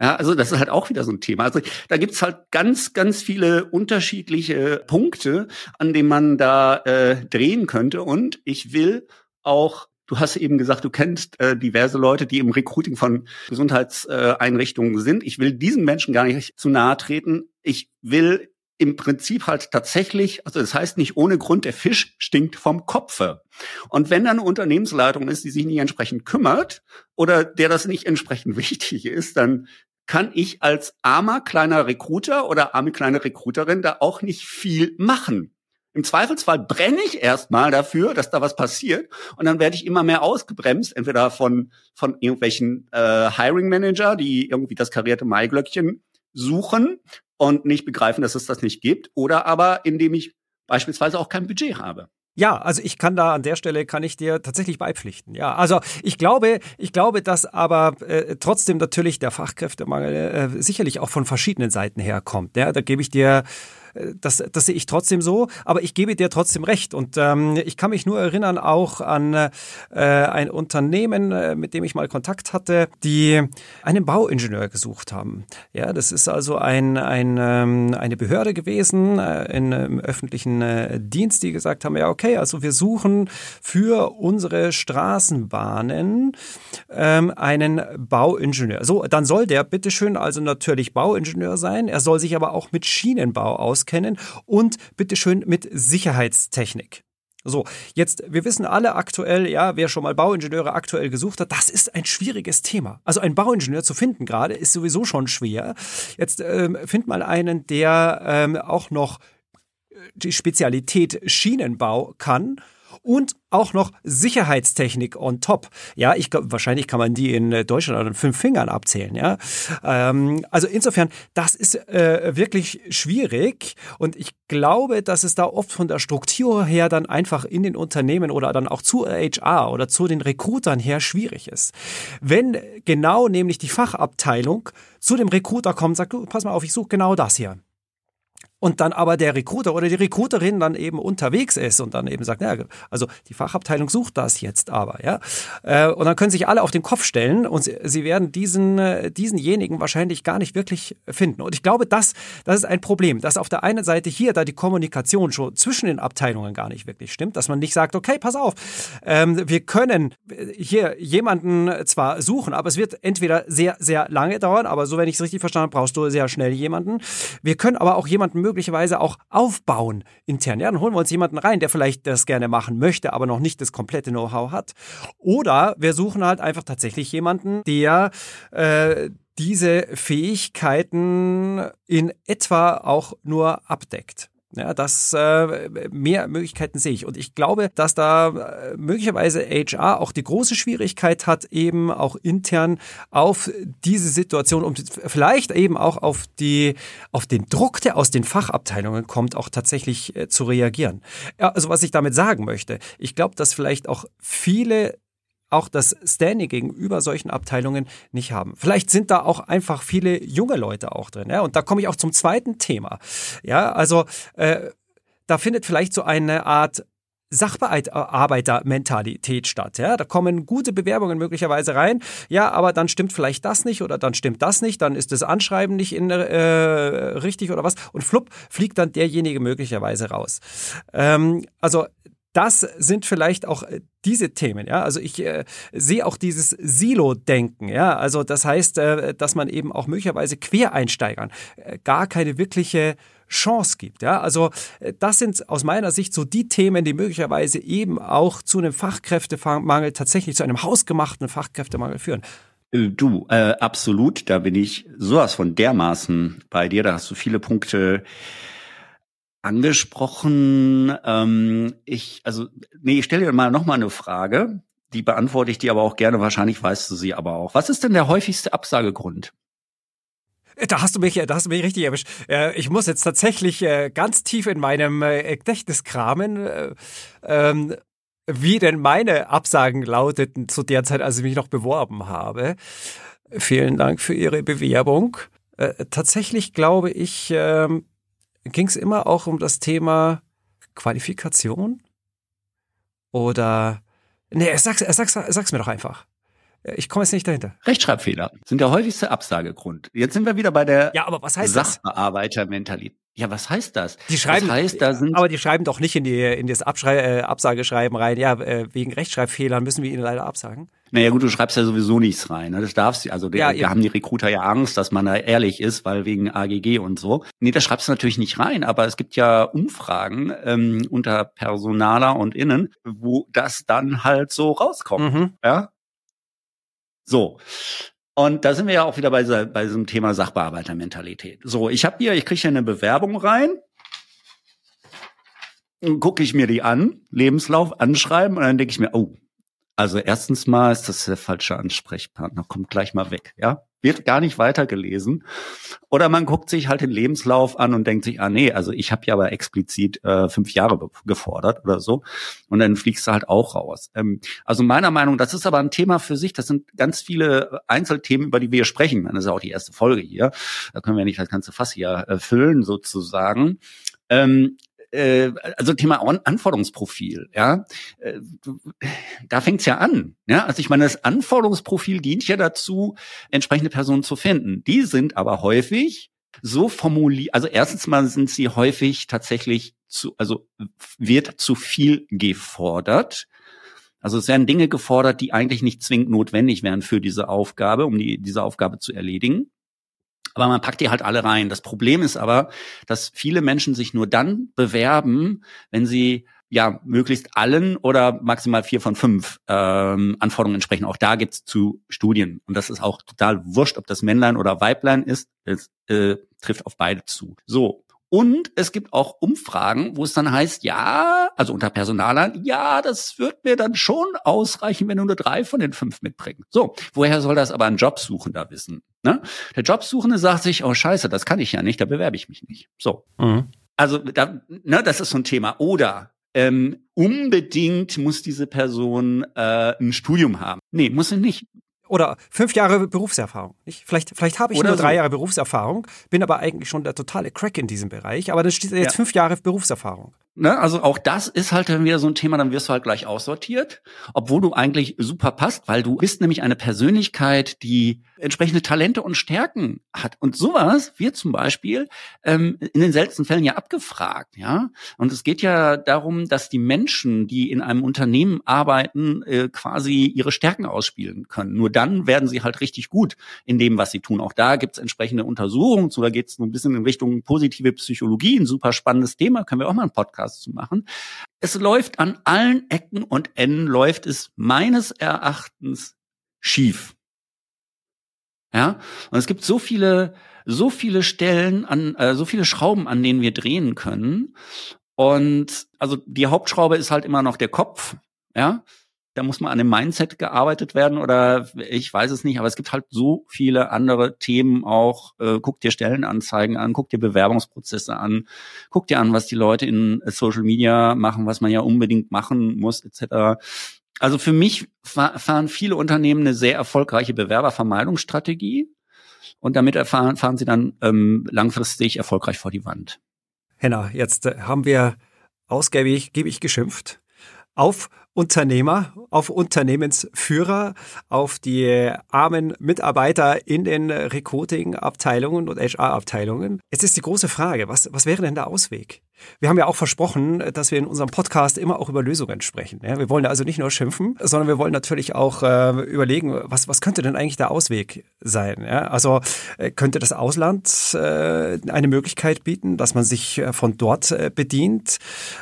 Ja, also das ist halt auch wieder so ein Thema. Also da gibt's halt ganz, ganz viele unterschiedliche Punkte, an denen man da äh, drehen könnte. Und ich will auch Du hast eben gesagt, du kennst äh, diverse Leute, die im Recruiting von Gesundheitseinrichtungen äh, sind. Ich will diesen Menschen gar nicht zu nahe treten. Ich will im Prinzip halt tatsächlich, also das heißt nicht ohne Grund, der Fisch stinkt vom Kopfe. Und wenn da eine Unternehmensleitung ist, die sich nicht entsprechend kümmert oder der das nicht entsprechend wichtig ist, dann kann ich als armer kleiner Recruiter oder arme kleine Recruiterin da auch nicht viel machen. Im Zweifelsfall brenne ich erstmal dafür, dass da was passiert und dann werde ich immer mehr ausgebremst, entweder von, von irgendwelchen äh, Hiring Manager, die irgendwie das karierte Maiglöckchen suchen und nicht begreifen, dass es das nicht gibt, oder aber indem ich beispielsweise auch kein Budget habe. Ja, also ich kann da an der Stelle kann ich dir tatsächlich beipflichten. Ja, also ich glaube, ich glaube, dass aber äh, trotzdem natürlich der Fachkräftemangel äh, sicherlich auch von verschiedenen Seiten herkommt. Ja, da gebe ich dir das, das sehe ich trotzdem so, aber ich gebe dir trotzdem recht. Und ähm, ich kann mich nur erinnern auch an äh, ein Unternehmen, äh, mit dem ich mal Kontakt hatte, die einen Bauingenieur gesucht haben. Ja, das ist also ein, ein, ähm, eine Behörde gewesen äh, in, im öffentlichen äh, Dienst, die gesagt haben, ja, okay, also wir suchen für unsere Straßenbahnen ähm, einen Bauingenieur. So, dann soll der bitteschön also natürlich Bauingenieur sein. Er soll sich aber auch mit Schienenbau auskennen auskennen und bitteschön mit Sicherheitstechnik. So, jetzt, wir wissen alle aktuell, ja, wer schon mal Bauingenieure aktuell gesucht hat, das ist ein schwieriges Thema. Also ein Bauingenieur zu finden gerade ist sowieso schon schwer. Jetzt ähm, find mal einen, der ähm, auch noch äh, die Spezialität Schienenbau kann und auch noch Sicherheitstechnik on top. Ja, ich glaube, wahrscheinlich kann man die in äh, Deutschland an fünf Fingern abzählen. Ja, ähm, also insofern, das ist äh, wirklich schwierig und ich glaube, dass es da oft von der Struktur her dann einfach in den Unternehmen oder dann auch zu HR oder zu den Recruitern her schwierig ist. Wenn genau nämlich die Fachabteilung zu dem Recruiter kommt und sagt, du, pass mal auf, ich suche genau das hier und dann aber der Recruiter oder die Recruiterin dann eben unterwegs ist und dann eben sagt, ja, also die Fachabteilung sucht das jetzt aber, ja. Äh, und dann können sich alle auf den Kopf stellen und sie, werden diesen, äh, diesenjenigen wahrscheinlich gar nicht wirklich finden. Und ich glaube, das, das ist ein Problem, dass auf der einen Seite hier da die Kommunikation schon zwischen den Abteilungen gar nicht wirklich stimmt, dass man nicht sagt, okay, pass auf, ähm, wir können hier jemanden zwar suchen, aber es wird entweder sehr, sehr lange dauern, aber so, wenn ich es richtig verstanden habe, brauchst du sehr schnell jemanden. Wir können aber auch jemanden möglicherweise auch aufbauen intern. Ja, dann holen wir uns jemanden rein, der vielleicht das gerne machen möchte, aber noch nicht das komplette Know-how hat. Oder wir suchen halt einfach tatsächlich jemanden, der äh, diese Fähigkeiten in etwa auch nur abdeckt. Ja, das äh, mehr Möglichkeiten sehe ich. Und ich glaube, dass da äh, möglicherweise HR auch die große Schwierigkeit hat, eben auch intern auf diese Situation und vielleicht eben auch auf die, auf den Druck, der aus den Fachabteilungen kommt, auch tatsächlich äh, zu reagieren. Ja, also was ich damit sagen möchte, ich glaube, dass vielleicht auch viele auch das Standing gegenüber solchen Abteilungen nicht haben. Vielleicht sind da auch einfach viele junge Leute auch drin. Ja? Und da komme ich auch zum zweiten Thema. Ja, also äh, da findet vielleicht so eine Art Sachbearbeitermentalität statt. Ja, da kommen gute Bewerbungen möglicherweise rein. Ja, aber dann stimmt vielleicht das nicht oder dann stimmt das nicht. Dann ist das Anschreiben nicht in, äh, richtig oder was. Und flupp fliegt dann derjenige möglicherweise raus. Ähm, also das sind vielleicht auch äh, diese Themen, ja. Also ich äh, sehe auch dieses Silo-Denken, ja. Also das heißt, äh, dass man eben auch möglicherweise Quereinsteigern äh, gar keine wirkliche Chance gibt, ja. Also äh, das sind aus meiner Sicht so die Themen, die möglicherweise eben auch zu einem Fachkräftemangel, tatsächlich zu einem hausgemachten Fachkräftemangel führen. Äh, du, absolut, da bin ich sowas von dermaßen bei dir, da hast du viele Punkte angesprochen. Ähm, ich, also, nee, ich stelle dir mal nochmal eine Frage. Die beantworte ich dir aber auch gerne. Wahrscheinlich weißt du sie aber auch. Was ist denn der häufigste Absagegrund? Da hast du mich, da hast du mich richtig erwischt. Äh, ich muss jetzt tatsächlich äh, ganz tief in meinem äh, Gedächtnis kramen, ähm, wie denn meine Absagen lauteten zu der Zeit, als ich mich noch beworben habe. Vielen Dank für Ihre Bewerbung. Tatsächlich glaube ich, ähm, ging es immer auch um das Thema Qualifikation? Oder, nee, sag's, sag's, sag's mir doch einfach. Ich komme jetzt nicht dahinter. Rechtschreibfehler sind der häufigste Absagegrund. Jetzt sind wir wieder bei der ja, aber was heißt Sachbearbeitermentalität. Ja, was heißt das? Die schreiben, das heißt, da sind aber die schreiben doch nicht in die in das Abschrei äh, Absageschreiben rein. Ja, äh, wegen Rechtschreibfehlern müssen wir ihnen leider absagen. Naja gut, du schreibst ja sowieso nichts rein. Ne? Das darfst du. Also ja, da haben die Recruiter ja Angst, dass man da ehrlich ist, weil wegen AGG und so. Nee, das schreibst du natürlich nicht rein. Aber es gibt ja Umfragen ähm, unter Personaler und Innen, wo das dann halt so rauskommt. Mhm. Ja. So. Und da sind wir ja auch wieder bei, bei diesem Thema Sachbearbeitermentalität. So, ich habe hier, ich kriege hier eine Bewerbung rein, gucke ich mir die an, Lebenslauf anschreiben und dann denke ich mir, oh, also erstens mal ist das der falsche Ansprechpartner, kommt gleich mal weg, ja. Wird gar nicht weitergelesen. Oder man guckt sich halt den Lebenslauf an und denkt sich, ah nee, also ich habe ja aber explizit äh, fünf Jahre gefordert oder so. Und dann fliegst du halt auch raus. Ähm, also meiner Meinung, das ist aber ein Thema für sich. Das sind ganz viele Einzelthemen, über die wir sprechen. Das ist ja auch die erste Folge hier. Da können wir nicht das ganze Fass hier äh, füllen sozusagen. Ähm, äh, also Thema Anforderungsprofil, ja, äh, da fängt's ja an. Ja, also ich meine, das Anforderungsprofil dient ja dazu, entsprechende Personen zu finden. Die sind aber häufig so formuliert, also erstens mal sind sie häufig tatsächlich zu, also wird zu viel gefordert. Also es werden Dinge gefordert, die eigentlich nicht zwingend notwendig wären für diese Aufgabe, um die, diese Aufgabe zu erledigen aber man packt die halt alle rein. Das Problem ist aber, dass viele Menschen sich nur dann bewerben, wenn sie ja möglichst allen oder maximal vier von fünf ähm, Anforderungen entsprechen. Auch da gibt's zu Studien und das ist auch total wurscht, ob das Männlein oder Weiblein ist. Es äh, trifft auf beide zu. So und es gibt auch Umfragen, wo es dann heißt, ja, also unter Personalern, ja, das wird mir dann schon ausreichen, wenn du nur drei von den fünf mitbringst. So, woher soll das aber ein Jobsuchender wissen? Ne? Der Jobsuchende sagt sich, oh scheiße, das kann ich ja nicht, da bewerbe ich mich nicht. So. Mhm. Also, da, ne, das ist so ein Thema. Oder ähm, unbedingt muss diese Person äh, ein Studium haben. Nee, muss sie nicht oder fünf Jahre Berufserfahrung. Nicht? Vielleicht, vielleicht habe ich oder nur drei so. Jahre Berufserfahrung, bin aber eigentlich schon der totale Crack in diesem Bereich, aber dann steht jetzt ja. fünf Jahre Berufserfahrung. Ne? Also auch das ist halt dann wieder so ein Thema, dann wirst du halt gleich aussortiert, obwohl du eigentlich super passt, weil du bist nämlich eine Persönlichkeit, die entsprechende Talente und Stärken hat. Und sowas wird zum Beispiel ähm, in den seltensten Fällen ja abgefragt, ja. Und es geht ja darum, dass die Menschen, die in einem Unternehmen arbeiten, äh, quasi ihre Stärken ausspielen können. Nur dann werden sie halt richtig gut in dem, was sie tun. Auch da gibt es entsprechende Untersuchungen zu, da geht es so ein bisschen in Richtung positive Psychologie, ein super spannendes Thema, können wir auch mal einen Podcast zu machen. Es läuft an allen Ecken und Enden, läuft es meines Erachtens schief. Ja, und es gibt so viele, so viele Stellen an, äh, so viele Schrauben, an denen wir drehen können. Und also die Hauptschraube ist halt immer noch der Kopf. Ja, da muss man an dem Mindset gearbeitet werden oder ich weiß es nicht, aber es gibt halt so viele andere Themen auch. Äh, guck dir Stellenanzeigen an, guck dir Bewerbungsprozesse an, guck dir an, was die Leute in Social Media machen, was man ja unbedingt machen muss, etc. Also für mich fahren viele Unternehmen eine sehr erfolgreiche Bewerbervermeidungsstrategie und damit erfahren, fahren sie dann ähm, langfristig erfolgreich vor die Wand. Henna, jetzt äh, haben wir ausgiebig geschimpft auf Unternehmer, auf Unternehmensführer, auf die armen Mitarbeiter in den Recruiting-Abteilungen und HR-Abteilungen. Jetzt ist die große Frage, was, was wäre denn der Ausweg? Wir haben ja auch versprochen, dass wir in unserem Podcast immer auch über Lösungen sprechen. Wir wollen also nicht nur schimpfen, sondern wir wollen natürlich auch äh, überlegen, was, was könnte denn eigentlich der Ausweg sein? Also äh, könnte das Ausland äh, eine Möglichkeit bieten, dass man sich von dort bedient?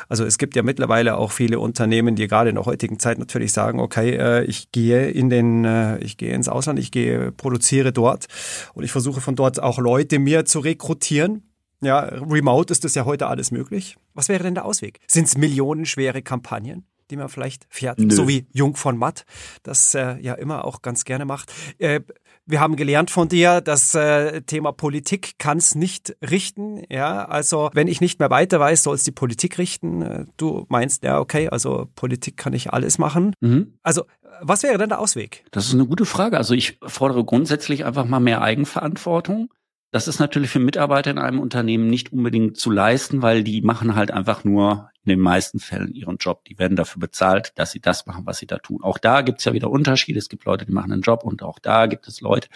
Also es gibt ja mittlerweile auch viele Unternehmen, die gerade in der heutigen Zeit natürlich sagen, okay, ich gehe in den, ich gehe ins Ausland, ich gehe, produziere dort und ich versuche von dort auch Leute mir zu rekrutieren ja, remote ist das ja heute alles möglich. Was wäre denn der Ausweg? Sind es millionenschwere Kampagnen? die man vielleicht fährt, Nö. so wie Jung von Matt das äh, ja immer auch ganz gerne macht. Äh, wir haben gelernt von dir, das äh, Thema Politik kann es nicht richten. Ja, also wenn ich nicht mehr weiter weiß, soll es die Politik richten. Äh, du meinst, ja, okay, also Politik kann ich alles machen. Mhm. Also was wäre denn der Ausweg? Das ist eine gute Frage. Also ich fordere grundsätzlich einfach mal mehr Eigenverantwortung. Das ist natürlich für Mitarbeiter in einem Unternehmen nicht unbedingt zu leisten, weil die machen halt einfach nur in den meisten Fällen ihren Job. Die werden dafür bezahlt, dass sie das machen, was sie da tun. Auch da gibt es ja wieder Unterschiede. Es gibt Leute, die machen einen Job und auch da gibt es Leute,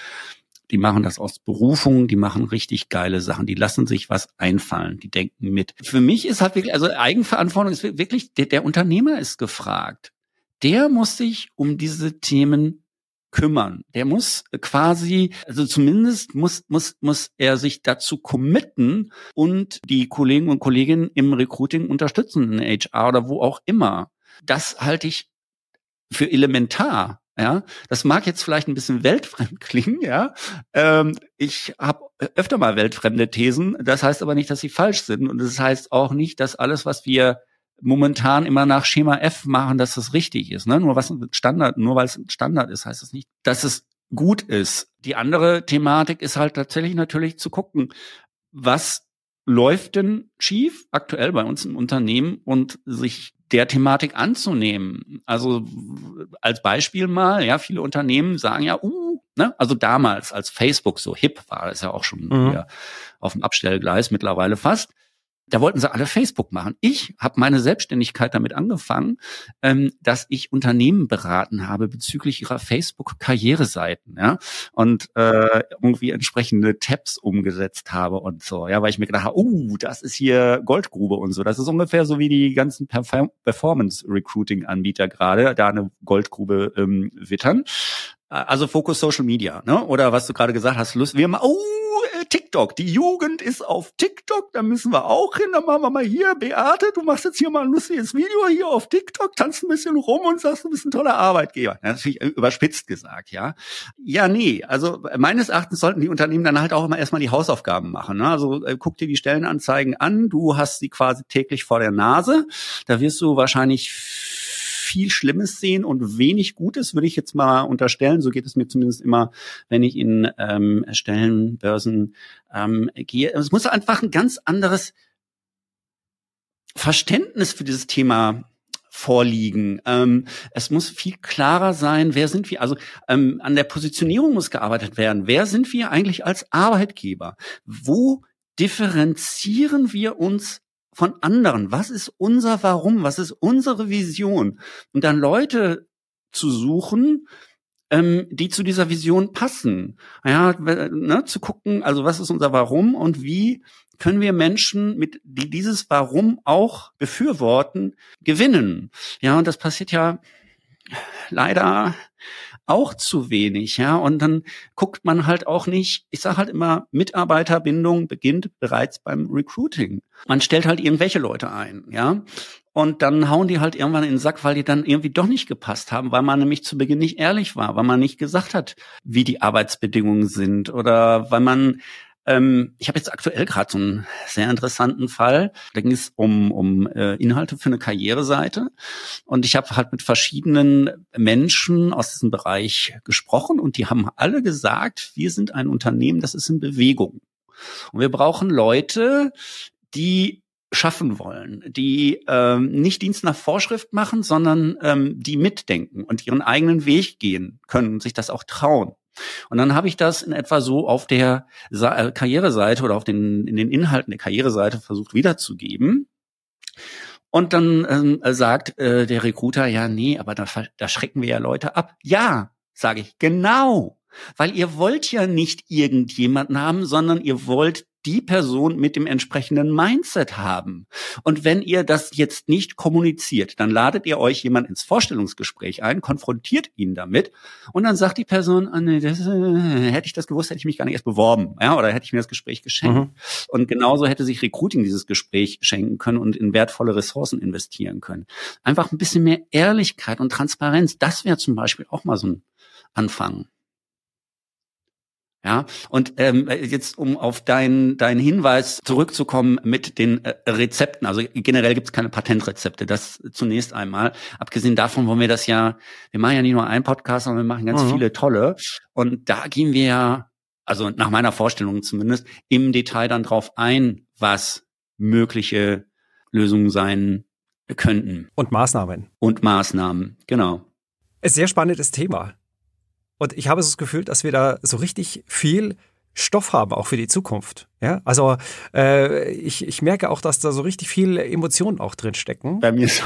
die machen das aus Berufung, die machen richtig geile Sachen, die lassen sich was einfallen, die denken mit. Für mich ist halt wirklich, also Eigenverantwortung ist wirklich, der, der Unternehmer ist gefragt. Der muss sich um diese Themen kümmern. Der muss quasi, also zumindest muss, muss, muss er sich dazu committen und die Kollegen und Kolleginnen im Recruiting unterstützen, in HR oder wo auch immer. Das halte ich für elementar. Ja, das mag jetzt vielleicht ein bisschen weltfremd klingen, ja. Ähm, ich habe öfter mal weltfremde Thesen. Das heißt aber nicht, dass sie falsch sind. Und das heißt auch nicht, dass alles, was wir momentan immer nach Schema F machen, dass das richtig ist. Ne? Nur was Standard, nur weil es ein Standard ist, heißt das nicht, dass es gut ist. Die andere Thematik ist halt tatsächlich natürlich zu gucken, was läuft denn schief aktuell bei uns im Unternehmen und sich der Thematik anzunehmen. Also als Beispiel mal, ja, viele Unternehmen sagen ja, uh, ne, also damals, als Facebook so hip war, ist ja auch schon mhm. auf dem Abstellgleis mittlerweile fast, da wollten sie alle Facebook machen. Ich habe meine Selbstständigkeit damit angefangen, ähm, dass ich Unternehmen beraten habe bezüglich ihrer Facebook-Karriereseiten, ja, und äh, irgendwie entsprechende Tabs umgesetzt habe und so, ja, weil ich mir gedacht habe, uh, das ist hier Goldgrube und so. Das ist ungefähr so wie die ganzen Performance-Recruiting-Anbieter gerade, da eine Goldgrube ähm, wittern. Also Fokus Social Media, ne? Oder was du gerade gesagt hast, Lust, wir mal, oh, TikTok. Die Jugend ist auf TikTok, da müssen wir auch hin. Dann machen wir mal hier, Beate, du machst jetzt hier mal ein lustiges Video hier auf TikTok, tanzt ein bisschen rum und sagst, du bist ein toller Arbeitgeber. Natürlich überspitzt gesagt, ja. Ja, nee, also meines Erachtens sollten die Unternehmen dann halt auch immer erstmal die Hausaufgaben machen. Ne? Also äh, guck dir die Stellenanzeigen an, du hast sie quasi täglich vor der Nase. Da wirst du wahrscheinlich viel Schlimmes sehen und wenig Gutes, würde ich jetzt mal unterstellen. So geht es mir zumindest immer, wenn ich in ähm, Stellenbörsen ähm, gehe. Es muss einfach ein ganz anderes Verständnis für dieses Thema vorliegen. Ähm, es muss viel klarer sein, wer sind wir? Also ähm, an der Positionierung muss gearbeitet werden. Wer sind wir eigentlich als Arbeitgeber? Wo differenzieren wir uns von anderen. Was ist unser Warum? Was ist unsere Vision? Und dann Leute zu suchen, ähm, die zu dieser Vision passen. Ja, ne, zu gucken, also was ist unser Warum und wie können wir Menschen, mit die dieses Warum auch befürworten, gewinnen. Ja, und das passiert ja leider auch zu wenig, ja. Und dann guckt man halt auch nicht, ich sage halt immer, Mitarbeiterbindung beginnt bereits beim Recruiting. Man stellt halt irgendwelche Leute ein, ja. Und dann hauen die halt irgendwann in den Sack, weil die dann irgendwie doch nicht gepasst haben, weil man nämlich zu Beginn nicht ehrlich war, weil man nicht gesagt hat, wie die Arbeitsbedingungen sind oder weil man ähm, ich habe jetzt aktuell gerade so einen sehr interessanten Fall. Da ging es um, um äh, Inhalte für eine Karriereseite. Und ich habe halt mit verschiedenen Menschen aus diesem Bereich gesprochen und die haben alle gesagt, wir sind ein Unternehmen, das ist in Bewegung. Und wir brauchen Leute, die schaffen wollen, die ähm, nicht Dienst nach Vorschrift machen, sondern ähm, die mitdenken und ihren eigenen Weg gehen können und sich das auch trauen. Und dann habe ich das in etwa so auf der Sa äh, Karriereseite oder auf den, in den Inhalten der Karriereseite versucht wiederzugeben. Und dann ähm, sagt äh, der Recruiter, ja, nee, aber da, da schrecken wir ja Leute ab. Ja, sage ich, genau. Weil ihr wollt ja nicht irgendjemanden haben, sondern ihr wollt die Person mit dem entsprechenden Mindset haben. Und wenn ihr das jetzt nicht kommuniziert, dann ladet ihr euch jemand ins Vorstellungsgespräch ein, konfrontiert ihn damit und dann sagt die Person, ah, nee, das, äh, hätte ich das gewusst, hätte ich mich gar nicht erst beworben, ja, oder hätte ich mir das Gespräch geschenkt. Mhm. Und genauso hätte sich Recruiting dieses Gespräch schenken können und in wertvolle Ressourcen investieren können. Einfach ein bisschen mehr Ehrlichkeit und Transparenz, das wäre zum Beispiel auch mal so ein Anfang. Ja, und ähm, jetzt um auf deinen dein Hinweis zurückzukommen mit den äh, Rezepten, also generell gibt es keine Patentrezepte, das zunächst einmal. Abgesehen davon wollen wir das ja, wir machen ja nicht nur einen Podcast, sondern wir machen ganz mhm. viele tolle. Und da gehen wir ja, also nach meiner Vorstellung zumindest, im Detail dann drauf ein, was mögliche Lösungen sein könnten. Und Maßnahmen. Und Maßnahmen, genau. Ein sehr spannendes Thema. Und ich habe so das Gefühl, dass wir da so richtig viel Stoff haben, auch für die Zukunft. Ja, also äh, ich, ich merke auch, dass da so richtig viel Emotionen auch drin stecken. Bei mir so.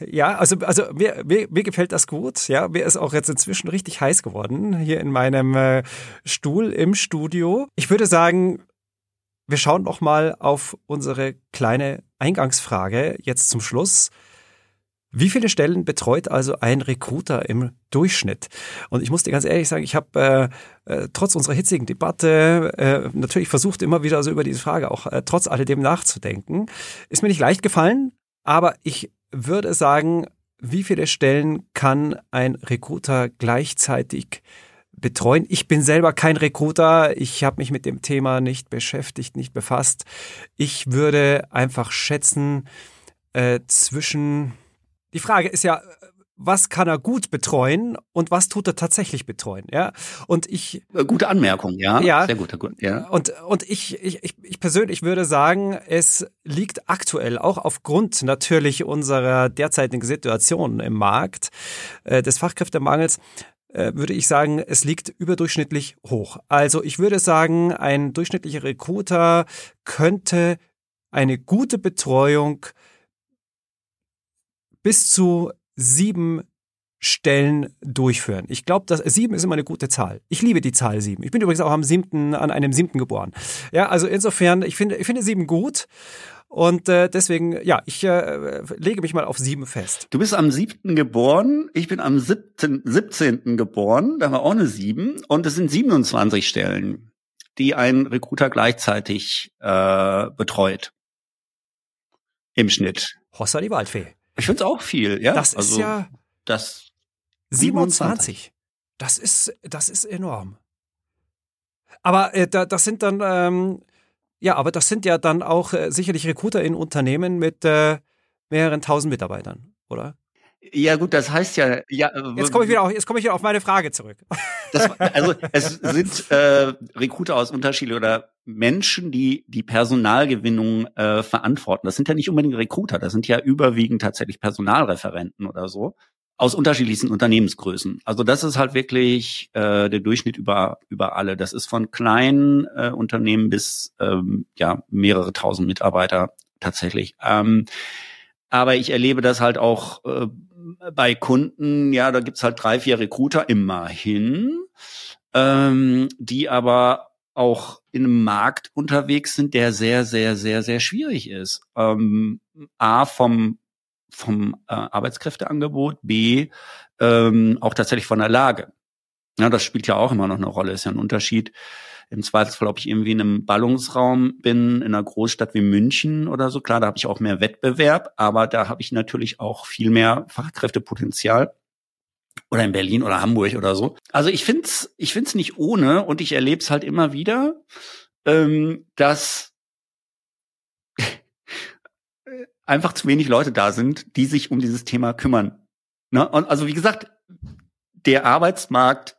ja, also, also mir, mir, mir gefällt das gut. Ja, mir ist auch jetzt inzwischen richtig heiß geworden hier in meinem äh, Stuhl im Studio. Ich würde sagen, wir schauen noch mal auf unsere kleine Eingangsfrage jetzt zum Schluss. Wie viele Stellen betreut also ein Recruiter im Durchschnitt? Und ich muss dir ganz ehrlich sagen, ich habe äh, äh, trotz unserer hitzigen Debatte äh, natürlich versucht, immer wieder so über diese Frage auch äh, trotz alledem nachzudenken. Ist mir nicht leicht gefallen, aber ich würde sagen, wie viele Stellen kann ein Recruiter gleichzeitig betreuen? Ich bin selber kein Recruiter, ich habe mich mit dem Thema nicht beschäftigt, nicht befasst. Ich würde einfach schätzen, äh, zwischen die Frage ist ja, was kann er gut betreuen und was tut er tatsächlich betreuen, ja? Und ich äh, gute Anmerkung, ja, ja sehr gut, gut, ja. Und und ich, ich ich persönlich würde sagen, es liegt aktuell auch aufgrund natürlich unserer derzeitigen Situation im Markt äh, des Fachkräftemangels äh, würde ich sagen, es liegt überdurchschnittlich hoch. Also ich würde sagen, ein durchschnittlicher Recruiter könnte eine gute Betreuung bis zu sieben Stellen durchführen. Ich glaube, dass sieben ist immer eine gute Zahl. Ich liebe die Zahl sieben. Ich bin übrigens auch am siebten, an einem siebten geboren. Ja, also insofern, ich finde, ich finde sieben gut. Und äh, deswegen, ja, ich äh, lege mich mal auf sieben fest. Du bist am siebten geboren, ich bin am siebten, siebzehnten geboren, da haben wir auch eine sieben. Und es sind 27 Stellen, die ein Recruiter gleichzeitig äh, betreut. Im Schnitt. Hossa die Waldfee. Ich finde es auch viel, ja. Das also, ist ja das 27. 27. Das ist, das ist enorm. Aber äh, da, das sind dann, ähm, ja, aber das sind ja dann auch äh, sicherlich Recruiter in Unternehmen mit äh, mehreren tausend Mitarbeitern, oder? Ja gut, das heißt ja, ja. Äh, jetzt komme ich wieder auf, jetzt komme ich wieder auf meine Frage zurück. Das, also es sind äh, Recruiter aus Unterschied oder Menschen, die die Personalgewinnung äh, verantworten. Das sind ja nicht unbedingt Recruiter, das sind ja überwiegend tatsächlich Personalreferenten oder so. aus unterschiedlichsten Unternehmensgrößen. Also das ist halt wirklich äh, der Durchschnitt über über alle. Das ist von kleinen äh, Unternehmen bis ähm, ja mehrere tausend Mitarbeiter tatsächlich. Ähm, aber ich erlebe das halt auch äh, bei Kunden. Ja, da gibt's halt drei, vier Recruiter immerhin, ähm, die aber auch in einem Markt unterwegs sind, der sehr, sehr, sehr, sehr schwierig ist. Ähm, A vom vom äh, Arbeitskräfteangebot, B ähm, auch tatsächlich von der Lage. Ja, das spielt ja auch immer noch eine Rolle, ist ja ein Unterschied. Im Zweifelsfall, ob ich irgendwie in einem Ballungsraum bin, in einer Großstadt wie München oder so, klar, da habe ich auch mehr Wettbewerb, aber da habe ich natürlich auch viel mehr Fachkräftepotenzial. Oder in Berlin oder Hamburg oder so. Also ich find's, ich find's nicht ohne und ich erlebe es halt immer wieder, ähm, dass einfach zu wenig Leute da sind, die sich um dieses Thema kümmern. Ne? Und also wie gesagt, der Arbeitsmarkt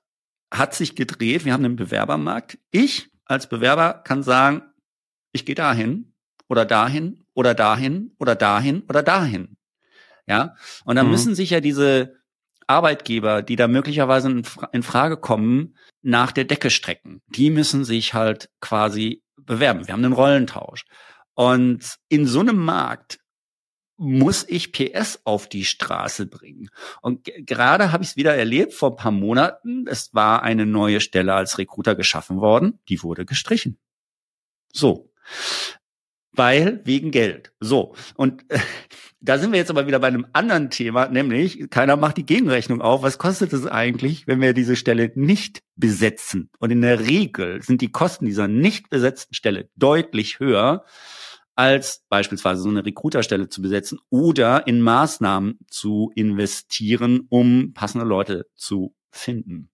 hat sich gedreht. Wir haben einen Bewerbermarkt. Ich als Bewerber kann sagen, ich gehe dahin oder dahin oder dahin oder dahin oder dahin. Ja, und dann mhm. müssen sich ja diese Arbeitgeber, die da möglicherweise in Frage kommen, nach der Decke strecken. Die müssen sich halt quasi bewerben. Wir haben einen Rollentausch. Und in so einem Markt muss ich PS auf die Straße bringen. Und gerade habe ich es wieder erlebt vor ein paar Monaten. Es war eine neue Stelle als Recruiter geschaffen worden. Die wurde gestrichen. So. Weil wegen Geld. So. Und äh, da sind wir jetzt aber wieder bei einem anderen Thema, nämlich keiner macht die Gegenrechnung auf. Was kostet es eigentlich, wenn wir diese Stelle nicht besetzen? Und in der Regel sind die Kosten dieser nicht besetzten Stelle deutlich höher als beispielsweise so eine Recruiterstelle zu besetzen oder in Maßnahmen zu investieren, um passende Leute zu finden.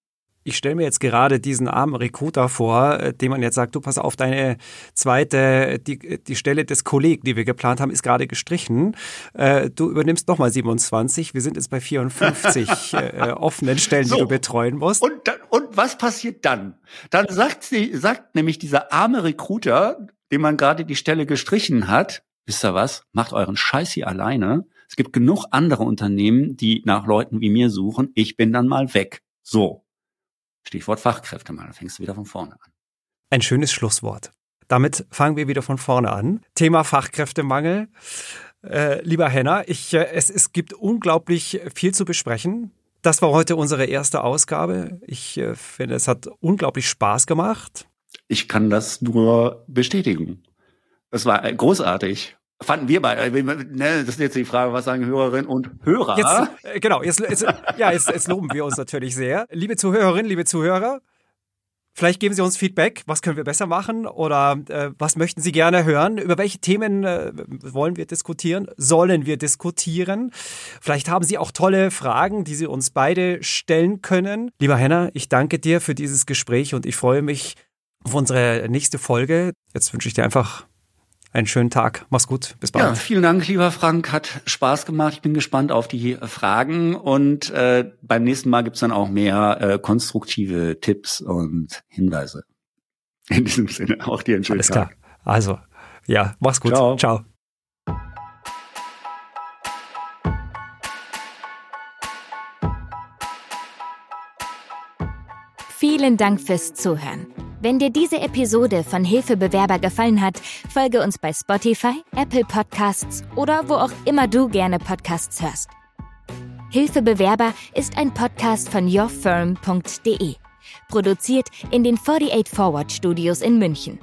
Ich stelle mir jetzt gerade diesen armen Recruiter vor, äh, dem man jetzt sagt, du pass auf, deine zweite, die, die Stelle des Kollegen, die wir geplant haben, ist gerade gestrichen. Äh, du übernimmst nochmal 27. Wir sind jetzt bei 54 äh, offenen Stellen, so. die du betreuen musst. Und, dann, und was passiert dann? Dann sagt sie, sagt nämlich dieser arme Recruiter, dem man gerade die Stelle gestrichen hat, wisst ihr was, macht euren Scheiß hier alleine. Es gibt genug andere Unternehmen, die nach Leuten wie mir suchen. Ich bin dann mal weg. So. Stichwort Fachkräfte mal. Da fängst du wieder von vorne an. Ein schönes Schlusswort. Damit fangen wir wieder von vorne an. Thema Fachkräftemangel. Äh, lieber Henner, ich, äh, es, es gibt unglaublich viel zu besprechen. Das war heute unsere erste Ausgabe. Ich äh, finde, es hat unglaublich Spaß gemacht. Ich kann das nur bestätigen. Es war großartig. Fanden wir bei, ne, das ist jetzt die Frage, was sagen Hörerinnen und Hörer? Jetzt, äh, genau, jetzt, jetzt, ja, jetzt, jetzt loben wir uns natürlich sehr. Liebe Zuhörerinnen, liebe Zuhörer, Vielleicht geben Sie uns Feedback, was können wir besser machen oder äh, was möchten Sie gerne hören? Über welche Themen äh, wollen wir diskutieren? Sollen wir diskutieren? Vielleicht haben Sie auch tolle Fragen, die Sie uns beide stellen können. Lieber Henner, ich danke dir für dieses Gespräch und ich freue mich auf unsere nächste Folge. Jetzt wünsche ich dir einfach einen schönen Tag. Mach's gut. Bis bald. Ja, vielen Dank, lieber Frank. Hat Spaß gemacht. Ich bin gespannt auf die Fragen und äh, beim nächsten Mal gibt's dann auch mehr äh, konstruktive Tipps und Hinweise. In diesem Sinne auch dir einen schönen Alles Tag. Klar. Also, ja, mach's gut. Ciao. Ciao. Vielen Dank fürs Zuhören. Wenn dir diese Episode von Hilfebewerber gefallen hat, folge uns bei Spotify, Apple Podcasts oder wo auch immer du gerne Podcasts hörst. Hilfebewerber ist ein Podcast von yourfirm.de, produziert in den 48 Forward Studios in München.